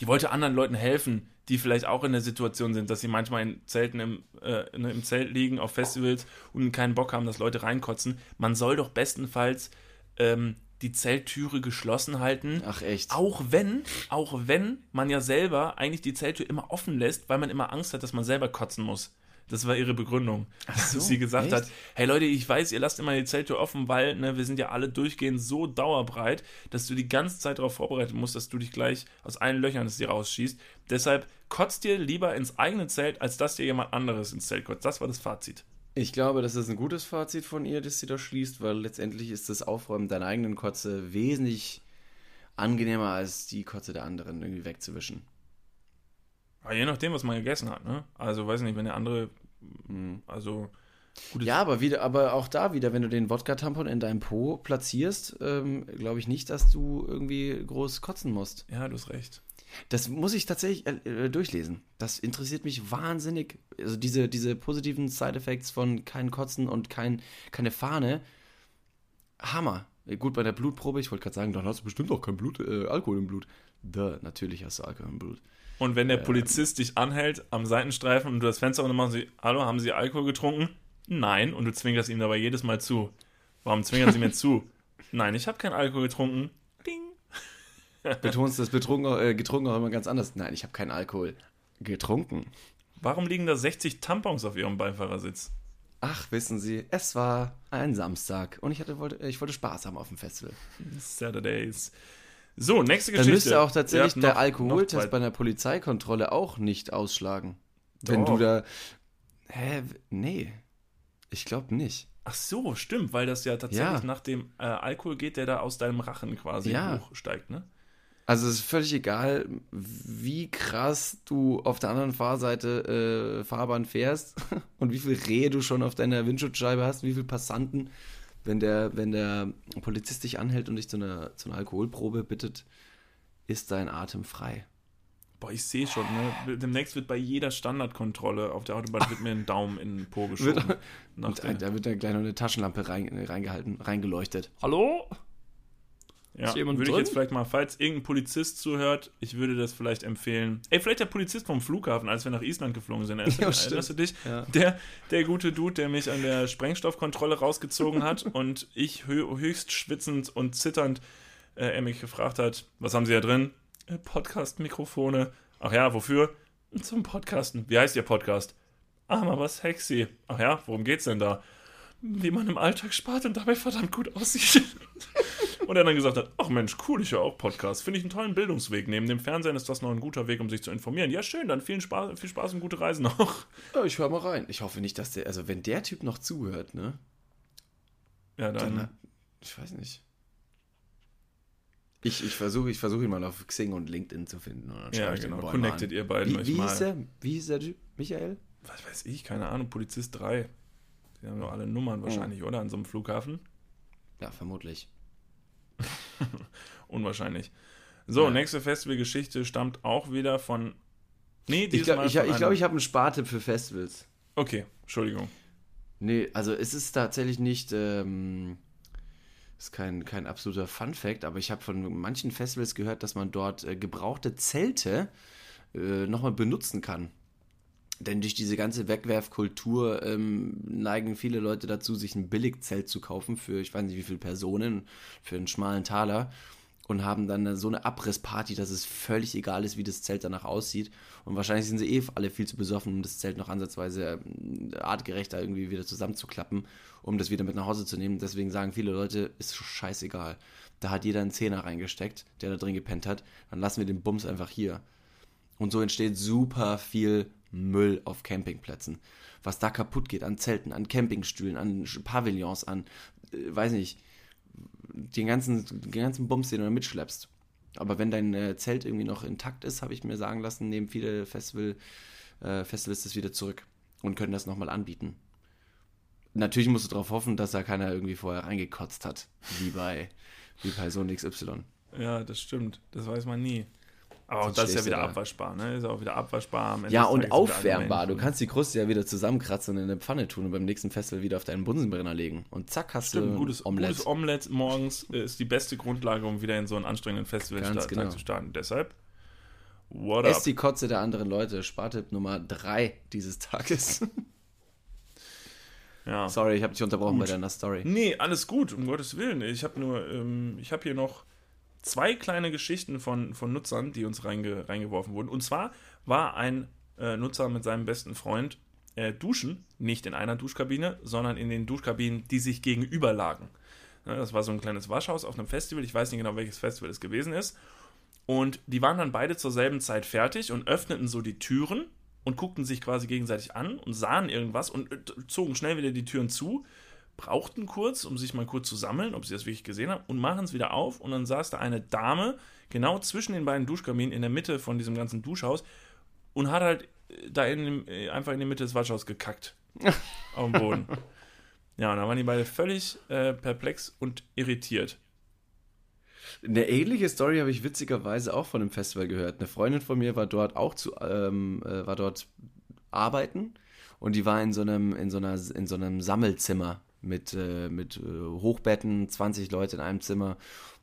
die wollte anderen Leuten helfen, die vielleicht auch in der Situation sind, dass sie manchmal in Zelten im, äh, im Zelt liegen auf Festivals und keinen Bock haben, dass Leute reinkotzen. Man soll doch bestenfalls ähm, die Zelttüre geschlossen halten. Ach echt? Auch wenn, auch wenn man ja selber eigentlich die Zelttür immer offen lässt, weil man immer Angst hat, dass man selber kotzen muss. Das war ihre Begründung. Dass so, sie gesagt echt? hat, hey Leute, ich weiß, ihr lasst immer die Zelttür offen, weil ne, wir sind ja alle durchgehend so dauerbreit, dass du die ganze Zeit darauf vorbereitet musst, dass du dich gleich aus allen Löchern es dir rausschießt. Deshalb kotzt dir lieber ins eigene Zelt, als dass dir jemand anderes ins Zelt kotzt. Das war das Fazit. Ich glaube, das ist ein gutes Fazit von ihr, das sie da schließt, weil letztendlich ist das Aufräumen deiner eigenen Kotze wesentlich angenehmer als die Kotze der anderen irgendwie wegzuwischen. Aber je nachdem, was man gegessen hat, ne? Also, weiß nicht, wenn der andere, Mhm. also, Ja, aber wieder, aber auch da wieder, wenn du den Wodka-Tampon in deinem Po platzierst, ähm, glaube ich nicht, dass du irgendwie groß kotzen musst. ja, du hast recht. Das muss ich tatsächlich äh, äh, durchlesen. Das interessiert mich wahnsinnig. Also diese, diese positiven Side-Effects von kein Kotzen und kein, keine Fahne. Hammer. Äh, Gut, bei der Blutprobe, ich wollte gerade sagen, dann hast du bestimmt auch kein Blut, äh, Alkohol im Blut. Duh, natürlich hast du Alkohol im Blut. Und wenn der Polizist dich anhält am Seitenstreifen und du das Fenster und machen sie, hallo, haben Sie Alkohol getrunken? Nein. Und du zwinkerst ihm dabei jedes Mal zu. Warum zwinkern Sie mir zu? Nein, ich habe keinen Alkohol getrunken. Betonst das betrunken, äh, getrunken auch immer ganz anders. Nein, ich habe keinen Alkohol getrunken. Warum liegen da 60 Tampons auf Ihrem Beifahrersitz? Ach, wissen Sie, es war ein Samstag und ich, hatte, wollte, ich wollte Spaß haben auf dem Festival. Saturdays. So, nächste Dann Geschichte. müsste auch tatsächlich Ja, der noch- Alkoholtest bei einer Polizeikontrolle auch nicht ausschlagen. Wenn Doch. du da. Hä? Nee. Ich glaube nicht. Ach so, stimmt, weil das ja tatsächlich Ja. nach dem äh, Alkohol geht, der da aus deinem Rachen quasi Ja. hochsteigt, ne? Also es ist völlig egal, wie krass du auf der anderen Fahrseite äh, Fahrbahn fährst und wie viel Rehe du schon auf deiner Windschutzscheibe hast, wie viel Passanten. Wenn der, wenn der Polizist dich anhält und dich zu einer, zu einer Alkoholprobe bittet, ist dein Atem frei. Boah, ich sehe schon, ne? Demnächst wird bei jeder Standardkontrolle auf der Autobahn wird mir ein Daumen in den Po geschoben. Der- da wird dann gleich noch eine Taschenlampe rein, reingehalten, reingeleuchtet. Hallo? Ja, würde ich drin? jetzt vielleicht mal, falls irgendein Polizist zuhört, ich würde das vielleicht empfehlen. Ey, vielleicht der Polizist vom Flughafen, als wir nach Island geflogen sind. Erinnerst, Ja, erinnerst du dich? Ja. Der, der gute Dude, der mich an der Sprengstoffkontrolle rausgezogen hat und ich hö höchst schwitzend und zitternd äh, er mich gefragt hat, was haben Sie da drin? Äh, Podcast-Mikrofone. Ach ja, wofür? Zum Podcasten. Wie heißt Ihr Podcast? Ah, mal was sexy. Ach ja, worum geht's denn da? Wie man im Alltag spart und dabei verdammt gut aussieht. Und er dann gesagt hat, ach Mensch, cool, ich höre auch Podcast. Finde ich einen tollen Bildungsweg. Neben dem Fernsehen ist das noch ein guter Weg, um sich zu informieren. Ja, schön, dann viel Spaß, viel Spaß und gute Reisen noch. Ja, ich höre mal rein. Ich hoffe nicht, dass der, also wenn der Typ noch zuhört, ne? Ja, dann, Dann, ich weiß nicht. Ich, ich versuche ich versuch ihn mal auf Xing und LinkedIn zu finden. Und dann ja, genau. Connected ihr beiden Wie, euch wie, mal. hieß der, wie hieß der Typ? Michael? Was weiß ich, keine Ahnung, Polizist 3. Die haben doch alle Nummern wahrscheinlich, oder? An so einem Flughafen? Ja, vermutlich. Unwahrscheinlich. So, Ja. nächste Festivalgeschichte stammt auch wieder von. Nee, Ich dieses glaube, ich, ich, glaub, ich habe einen Spartipp für Festivals. Okay, Entschuldigung. Nee, also es ist tatsächlich nicht, ähm, ist kein, kein absoluter Fun-Fact, aber ich habe von manchen Festivals gehört, dass man dort äh, gebrauchte Zelte äh, nochmal benutzen kann. Denn durch diese ganze Wegwerfkultur ähm, neigen viele Leute dazu, sich ein Billigzelt zu kaufen für, ich weiß nicht wie viele Personen, für einen schmalen Taler und haben dann so eine Abrissparty, dass es völlig egal ist, wie das Zelt danach aussieht. Und wahrscheinlich sind sie eh alle viel zu besoffen, um das Zelt noch ansatzweise ähm, artgerechter irgendwie wieder zusammenzuklappen, um das wieder mit nach Hause zu nehmen. Deswegen sagen viele Leute, ist scheißegal. Da hat jeder einen Zehner reingesteckt, der da drin gepennt hat. Dann lassen wir den Bums einfach hier. Und so entsteht super viel Müll auf Campingplätzen. Was da kaputt geht an Zelten, an Campingstühlen, an Pavillons, an, äh, weiß nicht, den ganzen, den ganzen Bums, den du da mitschleppst. Aber wenn dein äh, Zelt irgendwie noch intakt ist, habe ich mir sagen lassen, nehmen viele äh, Festivals das wieder zurück und können das nochmal anbieten. Natürlich musst du darauf hoffen, dass da keiner irgendwie vorher reingekotzt hat, wie bei, wie bei Sohn XY. Ja, das stimmt. Das weiß man nie. Aber auch das ist ja wieder da. abwaschbar, ne? Ist auch wieder abwaschbar. Ja, und aufwärmbar. Du kannst die Kruste ja wieder zusammenkratzen und in eine Pfanne tun und beim nächsten Festival wieder auf deinen Bunsenbrenner legen. Und zack, hast Stimmt, du ein gutes Omelette. gutes Omelette morgens äh, ist die beste Grundlage, um wieder in so einen anstrengenden Festivaltag genau. zu starten. Deshalb, what Ess up? die Kotze der anderen Leute. Spartipp Nummer 3 dieses Tages. Ja. Sorry, ich habe dich unterbrochen Gut. bei deiner Story. Nee, alles gut, um Gottes Willen. Ich habe nur, ähm, ich habe hier noch zwei kleine Geschichten von, von Nutzern, die uns reinge, reingeworfen wurden. Und zwar war ein äh, Nutzer mit seinem besten Freund äh, duschen, nicht in einer Duschkabine, sondern in den Duschkabinen, die sich gegenüber lagen. Ja, das war so ein kleines Waschhaus auf einem Festival. Ich weiß nicht genau, welches Festival es gewesen ist. Und die waren dann beide zur selben Zeit fertig und öffneten so die Türen und guckten sich quasi gegenseitig an und sahen irgendwas und äh, zogen schnell wieder die Türen zu, brauchten kurz, um sich mal kurz zu sammeln, ob sie das wirklich gesehen haben, und machen es wieder auf. Und dann saß da eine Dame genau zwischen den beiden Duschkabinen in der Mitte von diesem ganzen Duschhaus und hat halt äh, da in dem, äh, einfach in die Mitte des Waschhauses gekackt. auf dem Boden. Ja, und da waren die beide völlig äh, perplex und irritiert. Eine ähnliche Story habe ich witzigerweise auch von einem Festival gehört. Eine Freundin von mir war dort auch zu, ähm, äh, war dort arbeiten und die war in so einem, in so einer, in so einem Sammelzimmer mit, äh, mit äh, Hochbetten, 20 Leute in einem Zimmer.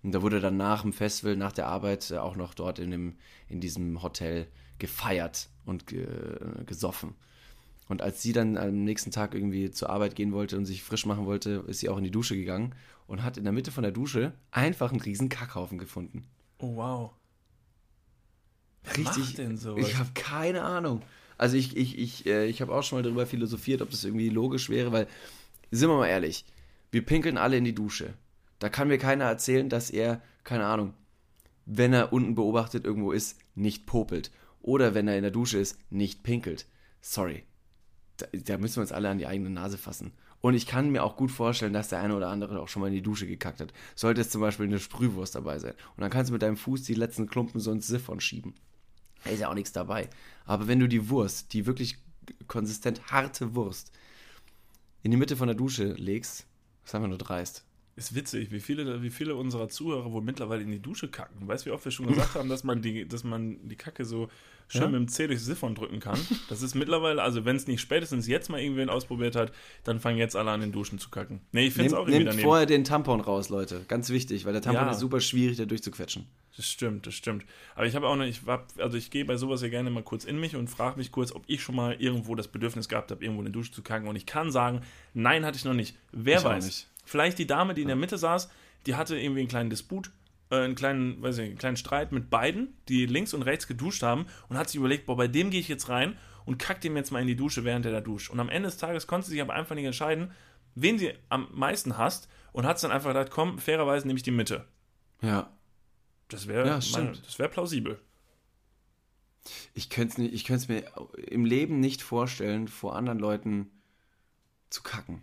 Und da wurde dann nach dem Festival, nach der Arbeit äh, auch noch dort in, dem, in diesem Hotel gefeiert und ge, gesoffen. Und als sie dann am nächsten Tag irgendwie zur Arbeit gehen wollte und sich frisch machen wollte, ist sie auch in die Dusche gegangen und hat in der Mitte von der Dusche einfach einen riesen Kackhaufen gefunden. Oh, wow. Wer Richtig. macht denn sowas? Ich habe keine Ahnung. Also ich, ich, ich, äh, ich habe auch schon mal darüber philosophiert, ob das irgendwie logisch wäre, weil, sind wir mal ehrlich, wir pinkeln alle in die Dusche. Da kann mir keiner erzählen, dass er, keine Ahnung, wenn er unten beobachtet irgendwo ist, nicht popelt. Oder wenn er in der Dusche ist, nicht pinkelt. Sorry. Da, da müssen wir uns alle an die eigene Nase fassen. Und ich kann mir auch gut vorstellen, dass der eine oder andere auch schon mal in die Dusche gekackt hat. Sollte es zum Beispiel eine Sprühwurst dabei sein. Und dann kannst du mit deinem Fuß die letzten Klumpen so ins Siphon schieben. Da ist ja auch nichts dabei. Aber wenn du die Wurst, die wirklich konsistent harte Wurst, in die Mitte von der Dusche legst, ist einfach nur dreist. Ist witzig, wie viele, wie viele unserer Zuhörer wohl mittlerweile in die Dusche kacken. Weißt du, wie oft wir schon gesagt haben, dass man die, dass man die Kacke so schön Ja. mit dem Zeh durchs Siphon drücken kann? Das ist mittlerweile, also wenn es nicht spätestens jetzt mal irgendwen ausprobiert hat, dann fangen jetzt alle an, in Duschen zu kacken. Nee, ich finde es auch irgendwie nehmt daneben. vorher den Tampon raus, Leute. Ganz wichtig, weil der Tampon Ja. ist super schwierig, da durchzuquetschen. Das stimmt, das stimmt. Aber ich habe auch noch, ich hab, also ich gehe bei sowas ja gerne mal kurz in mich und frage mich kurz, ob ich schon mal irgendwo das Bedürfnis gehabt habe, irgendwo in die Dusche zu kacken. Und ich kann sagen, nein, hatte ich noch nicht. Wer Ich weiß. nicht. Vielleicht die Dame, die in der Mitte saß, die hatte irgendwie einen kleinen Disput, äh, einen kleinen, weiß ich, einen kleinen Streit mit beiden, die links und rechts geduscht haben und hat sich überlegt, boah, bei dem gehe ich jetzt rein und kack dem jetzt mal in die Dusche, während er da duscht. Und am Ende des Tages konnte sie sich aber einfach nicht entscheiden, wen sie am meisten hasst und hat es dann einfach gedacht, komm, fairerweise nehme ich die Mitte. Ja. Das wäre Ja, stimmt. das wäre plausibel. Ich könnte es ich könnte mir im Leben nicht vorstellen, vor anderen Leuten zu kacken.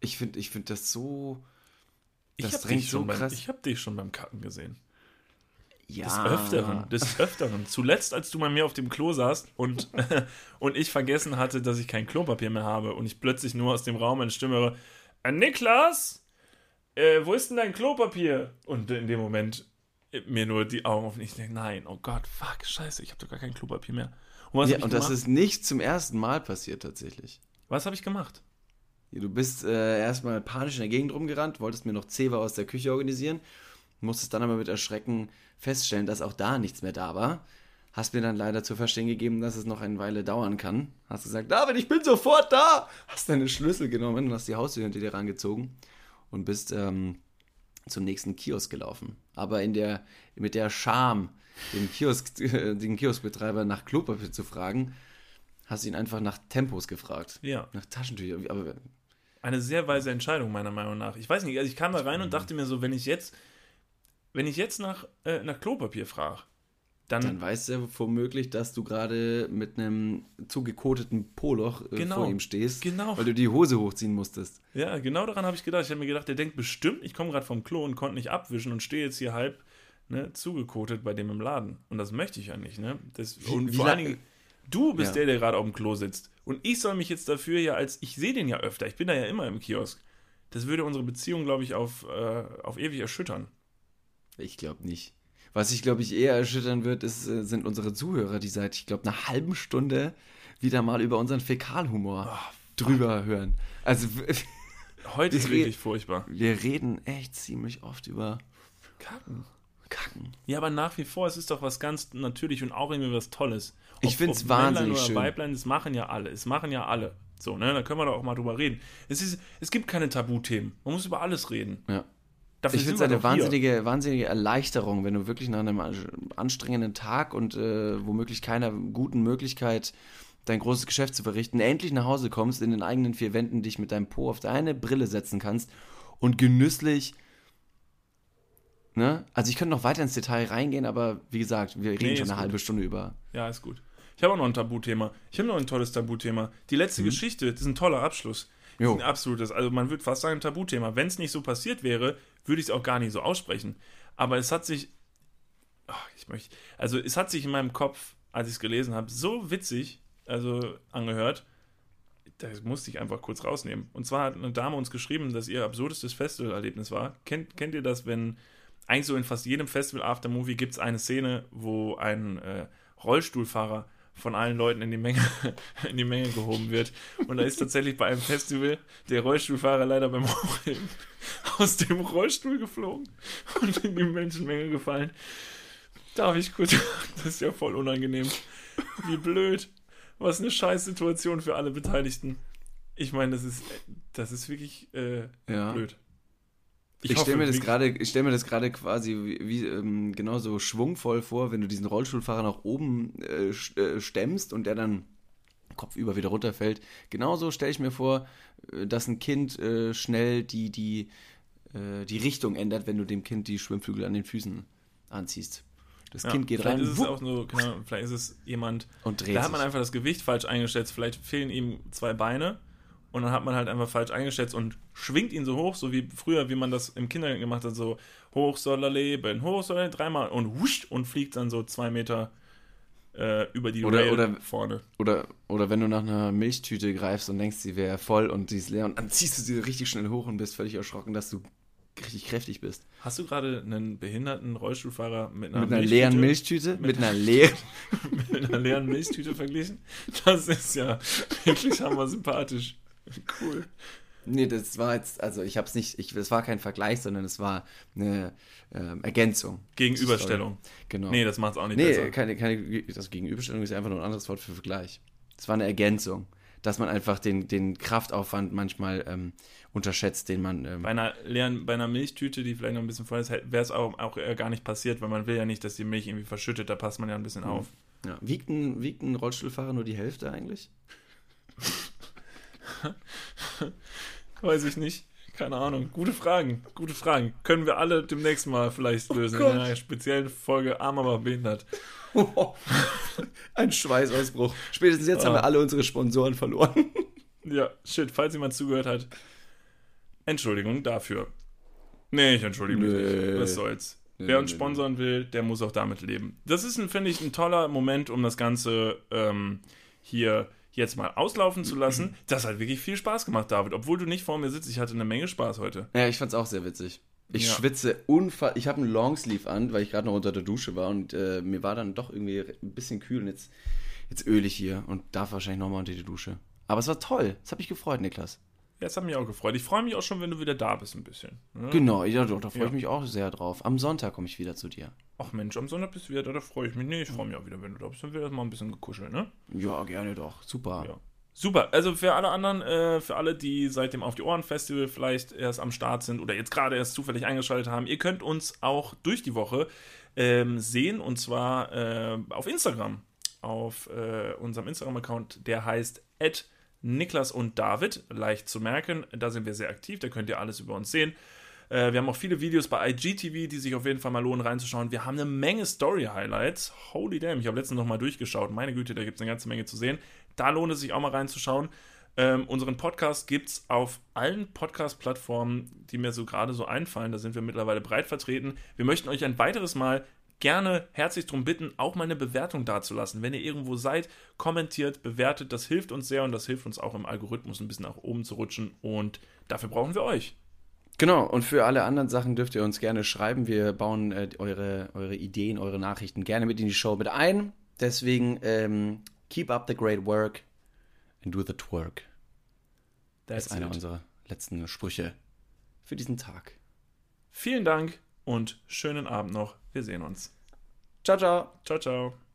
Ich finde ich find das so. Das hab drängt so beim, krass. Ich habe dich schon beim Kacken gesehen. Ja. Des Öfteren. Des Öfteren. Zuletzt, als du bei mir auf dem Klo saßt und, und ich vergessen hatte, dass ich kein Klopapier mehr habe und ich plötzlich nur aus dem Raum eine Stimme höre: äh, Niklas, äh, wo ist denn dein Klopapier? Und in dem Moment mir nur die Augen offen. Ich denke: Nein, oh Gott, fuck, scheiße, ich habe doch gar kein Klopapier mehr. Und was Ja, und das ist nicht zum ersten Mal passiert tatsächlich. was habe ich gemacht? Du bist äh, erstmal panisch in der Gegend rumgerannt, wolltest mir noch Zewa aus der Küche organisieren, musstest dann aber mit Erschrecken feststellen, dass auch da nichts mehr da war. Hast mir dann leider zu verstehen gegeben, dass es noch eine Weile dauern kann. Hast gesagt, David, ich bin sofort da! Hast deine Schlüssel genommen und hast die Haustür hinter dir rangezogen und bist ähm, zum nächsten Kiosk gelaufen. Aber in der, mit der Scham, den, Kiosk, den Kioskbetreiber nach Klopapier zu fragen, hast du ihn einfach nach Tempos gefragt. Ja. Nach Taschentücher. Aber Eine sehr weise Entscheidung, meiner Meinung nach. Ich weiß nicht, also ich kam da rein und dachte mir so, wenn ich jetzt, wenn ich jetzt nach, äh, nach Klopapier frage, dann, dann weiß er womöglich, dass du gerade mit einem zugekoteten Poloch äh, Genau. vor ihm stehst, Genau. weil du die Hose hochziehen musstest. ja, genau daran habe ich gedacht. Ich habe mir gedacht, der denkt bestimmt, ich komme gerade vom Klo und konnte nicht abwischen und stehe jetzt hier halb ne, zugekotet bei dem im Laden. Und das möchte ich ja nicht, ne? Das, und wie vor allen Dingen, Du bist Ja. der, der gerade auf dem Klo sitzt. Und ich soll mich jetzt dafür ja als, ich sehe den ja öfter, ich bin da ja immer im Kiosk. Das würde unsere Beziehung, glaube ich, auf, äh, auf ewig erschüttern. Ich glaube nicht. Was ich, glaube ich, eher erschüttern wird, ist, äh, sind unsere Zuhörer, die seit, ich glaube, einer halben Stunde wieder mal über unseren Fäkalhumor Ah, drüber hören. Also Heute ist Wir- wirklich furchtbar. wir reden echt ziemlich oft über Kacken. Kacken. Ja, aber nach wie vor, es ist doch was ganz natürlich und auch irgendwie was Tolles. Ich Ob- find's ob Männlein wahnsinnig oder schön. Weiblein, das machen ja alle. Es machen ja alle. So, ne, da können wir doch auch mal drüber reden. Es, ist, es gibt keine Tabuthemen. Man muss über alles reden. Ja. Dafür Ich finde es eine hier. wahnsinnige, wahnsinnige Erleichterung, wenn du wirklich nach einem anstrengenden Tag und äh, womöglich keiner guten Möglichkeit, dein großes Geschäft zu verrichten, endlich nach Hause kommst, in den eigenen vier Wänden dich mit deinem Po auf deine Brille setzen kannst und genüsslich. Ne? Also ich könnte noch weiter ins Detail reingehen, aber wie gesagt, wir reden Nee, schon eine gut. halbe Stunde über. Ja, ist gut. Ich habe auch noch ein Tabuthema. Ich habe noch ein tolles Tabuthema. Die letzte Geschichte, das ist ein toller Abschluss. Jo. ist ein absolutes, also man würde fast sagen, ein Tabuthema. Wenn es nicht so passiert wäre, würde ich es auch gar nicht so aussprechen. Aber es hat sich, ach, ich möchte, also es hat sich in meinem Kopf, als ich es gelesen habe, so witzig, also angehört, das musste ich einfach kurz rausnehmen. Und zwar hat eine Dame uns geschrieben, dass ihr absurdestes Festivalerlebnis war. Kennt, kennt ihr das, wenn eigentlich so in fast jedem Festival Aftermovie gibt es eine Szene, wo ein äh, Rollstuhlfahrer von allen Leuten in die Menge in die Menge gehoben wird und da ist tatsächlich bei einem Festival der Rollstuhlfahrer leider beim Hochheben aus dem Rollstuhl geflogen und in die Menschenmenge gefallen. Darf ich kurz das ist ja voll unangenehm. Wie blöd. Was eine scheiß Situation für alle Beteiligten. Ich meine, das ist das ist wirklich äh, Ja. blöd. Ich, hoffe, stelle mir das ich stelle mir das gerade quasi wie, wie ähm, genauso schwungvoll vor, wenn du diesen Rollstuhlfahrer nach oben äh, äh, stemmst und der dann kopfüber wieder runterfällt. Genauso stelle ich mir vor, äh, dass ein Kind äh, schnell die, die, äh, die Richtung ändert, wenn du dem Kind die Schwimmflügel an den Füßen anziehst. Das Ja, Kind geht vielleicht rein Ist es wupp, auch so, genau, vielleicht ist es jemand, und dreht da hat man einfach das Gewicht falsch eingeschätzt. Vielleicht fehlen ihm zwei Beine und dann hat man halt einfach falsch eingeschätzt und schwingt ihn so hoch, so wie früher, wie man das im Kindergarten gemacht hat, so hoch soll er leben, hoch soll er dreimal und wusch und fliegt dann so zwei Meter äh, über die Oder- Rail oder- vorne. Oder, oder wenn du nach einer Milchtüte greifst und denkst, sie wäre voll und sie ist leer und dann ziehst du sie richtig schnell hoch und bist völlig erschrocken, dass du richtig kräftig bist. Hast du gerade einen behinderten Rollstuhlfahrer mit einer, Mit einer Milchtüte- leeren Milchtüte? Mit einer leeren. mit einer leeren Milchtüte verglichen? Das ist ja wirklich hammer sympathisch. Cool. Nee, das war jetzt, also ich hab's nicht, ich, das war kein Vergleich, sondern es war eine ähm, Ergänzung. Gegenüberstellung. Genau. Nee, das macht's auch nicht nee besser. keine, keine, das Gegenüberstellung ist einfach nur ein anderes Wort für Vergleich. Es war eine Ergänzung, dass man einfach den, den Kraftaufwand manchmal ähm, unterschätzt, den man. Ähm, Bei einer leeren, bei einer Milchtüte, die vielleicht noch ein bisschen voll ist, wäre es auch, auch gar nicht passiert, weil man will ja nicht, dass die Milch irgendwie verschüttet, da passt man ja ein bisschen Mhm. auf. ja. wiegt, ein, wiegt ein Rollstuhlfahrer nur die Hälfte eigentlich? Weiß ich nicht. Keine Ahnung. Gute Fragen. Gute Fragen. Können wir alle demnächst mal vielleicht lösen. Oh in einer speziellen Folge Arm aber behindert. ein Schweißausbruch. Spätestens jetzt Ah. haben wir alle unsere Sponsoren verloren. Ja, shit, falls jemand zugehört hat. Entschuldigung dafür. Nee, ich entschuldige mich Nee. nicht. Was soll's. Nee, Wer uns nee, sponsern will, der muss auch damit leben. Das ist, finde ich, ein toller Moment, um das Ganze ähm, hier jetzt mal auslaufen zu lassen. Das hat wirklich viel Spaß gemacht, David. Obwohl du nicht vor mir sitzt, ich hatte eine Menge Spaß heute. Ja, ich fand's auch sehr witzig. Ich Ja. schwitze unfall. Ich habe einen Longsleeve an, weil ich gerade noch unter der Dusche war und äh, mir war dann doch irgendwie ein bisschen kühl und jetzt, jetzt ich hier und darf wahrscheinlich nochmal unter die Dusche. Aber es war toll. Es hat mich gefreut, Niklas. Ja, das hat mich auch gefreut. Ich freue mich auch schon, wenn du wieder da bist, ein bisschen. ne? Genau, ja, doch, da freue Ja. ich mich auch sehr drauf. Am Sonntag komme ich wieder zu dir. Ach Mensch, am Sonntag bist du wieder da, da freue ich mich. Nee, ich freue mich auch wieder, wenn du da bist. Dann wird das mal ein bisschen gekuschelt, ne? Ja, gerne doch. Super. Ja. Super, also für alle anderen, äh, für alle, die seit dem Auf die Ohren Festival vielleicht erst am Start sind oder jetzt gerade erst zufällig eingeschaltet haben, ihr könnt uns auch durch die Woche ähm, sehen und zwar äh, auf Instagram. Auf äh, unserem Instagram-Account, der heißt Niklas und David, leicht zu merken. Da sind wir sehr aktiv, da könnt ihr alles über uns sehen. Äh, wir haben auch viele Videos bei IGTV, die sich auf jeden Fall mal lohnen reinzuschauen. Wir haben eine Menge Story-Highlights. Holy damn, ich habe letztens noch mal durchgeschaut. Meine Güte, da gibt es eine ganze Menge zu sehen. Da lohnt es sich auch mal reinzuschauen. Ähm, unseren Podcast gibt es auf allen Podcast-Plattformen, die mir so gerade so einfallen. Da sind wir mittlerweile breit vertreten. Wir möchten euch ein weiteres Mal gerne herzlich darum bitten, auch mal eine Bewertung dazulassen. Wenn ihr irgendwo seid, kommentiert, bewertet, das hilft uns sehr und das hilft uns auch im Algorithmus ein bisschen nach oben zu rutschen und dafür brauchen wir euch. Genau, und für alle anderen Sachen dürft ihr uns gerne schreiben. Wir bauen äh, eure, eure Ideen, eure Nachrichten gerne mit in die Show mit ein. Deswegen, ähm, keep up the great work and do the twerk. Das ist einer unserer letzten Sprüche für diesen Tag. Vielen Dank und schönen Abend noch. Wir sehen uns. Ciao, ciao. Ciao, ciao.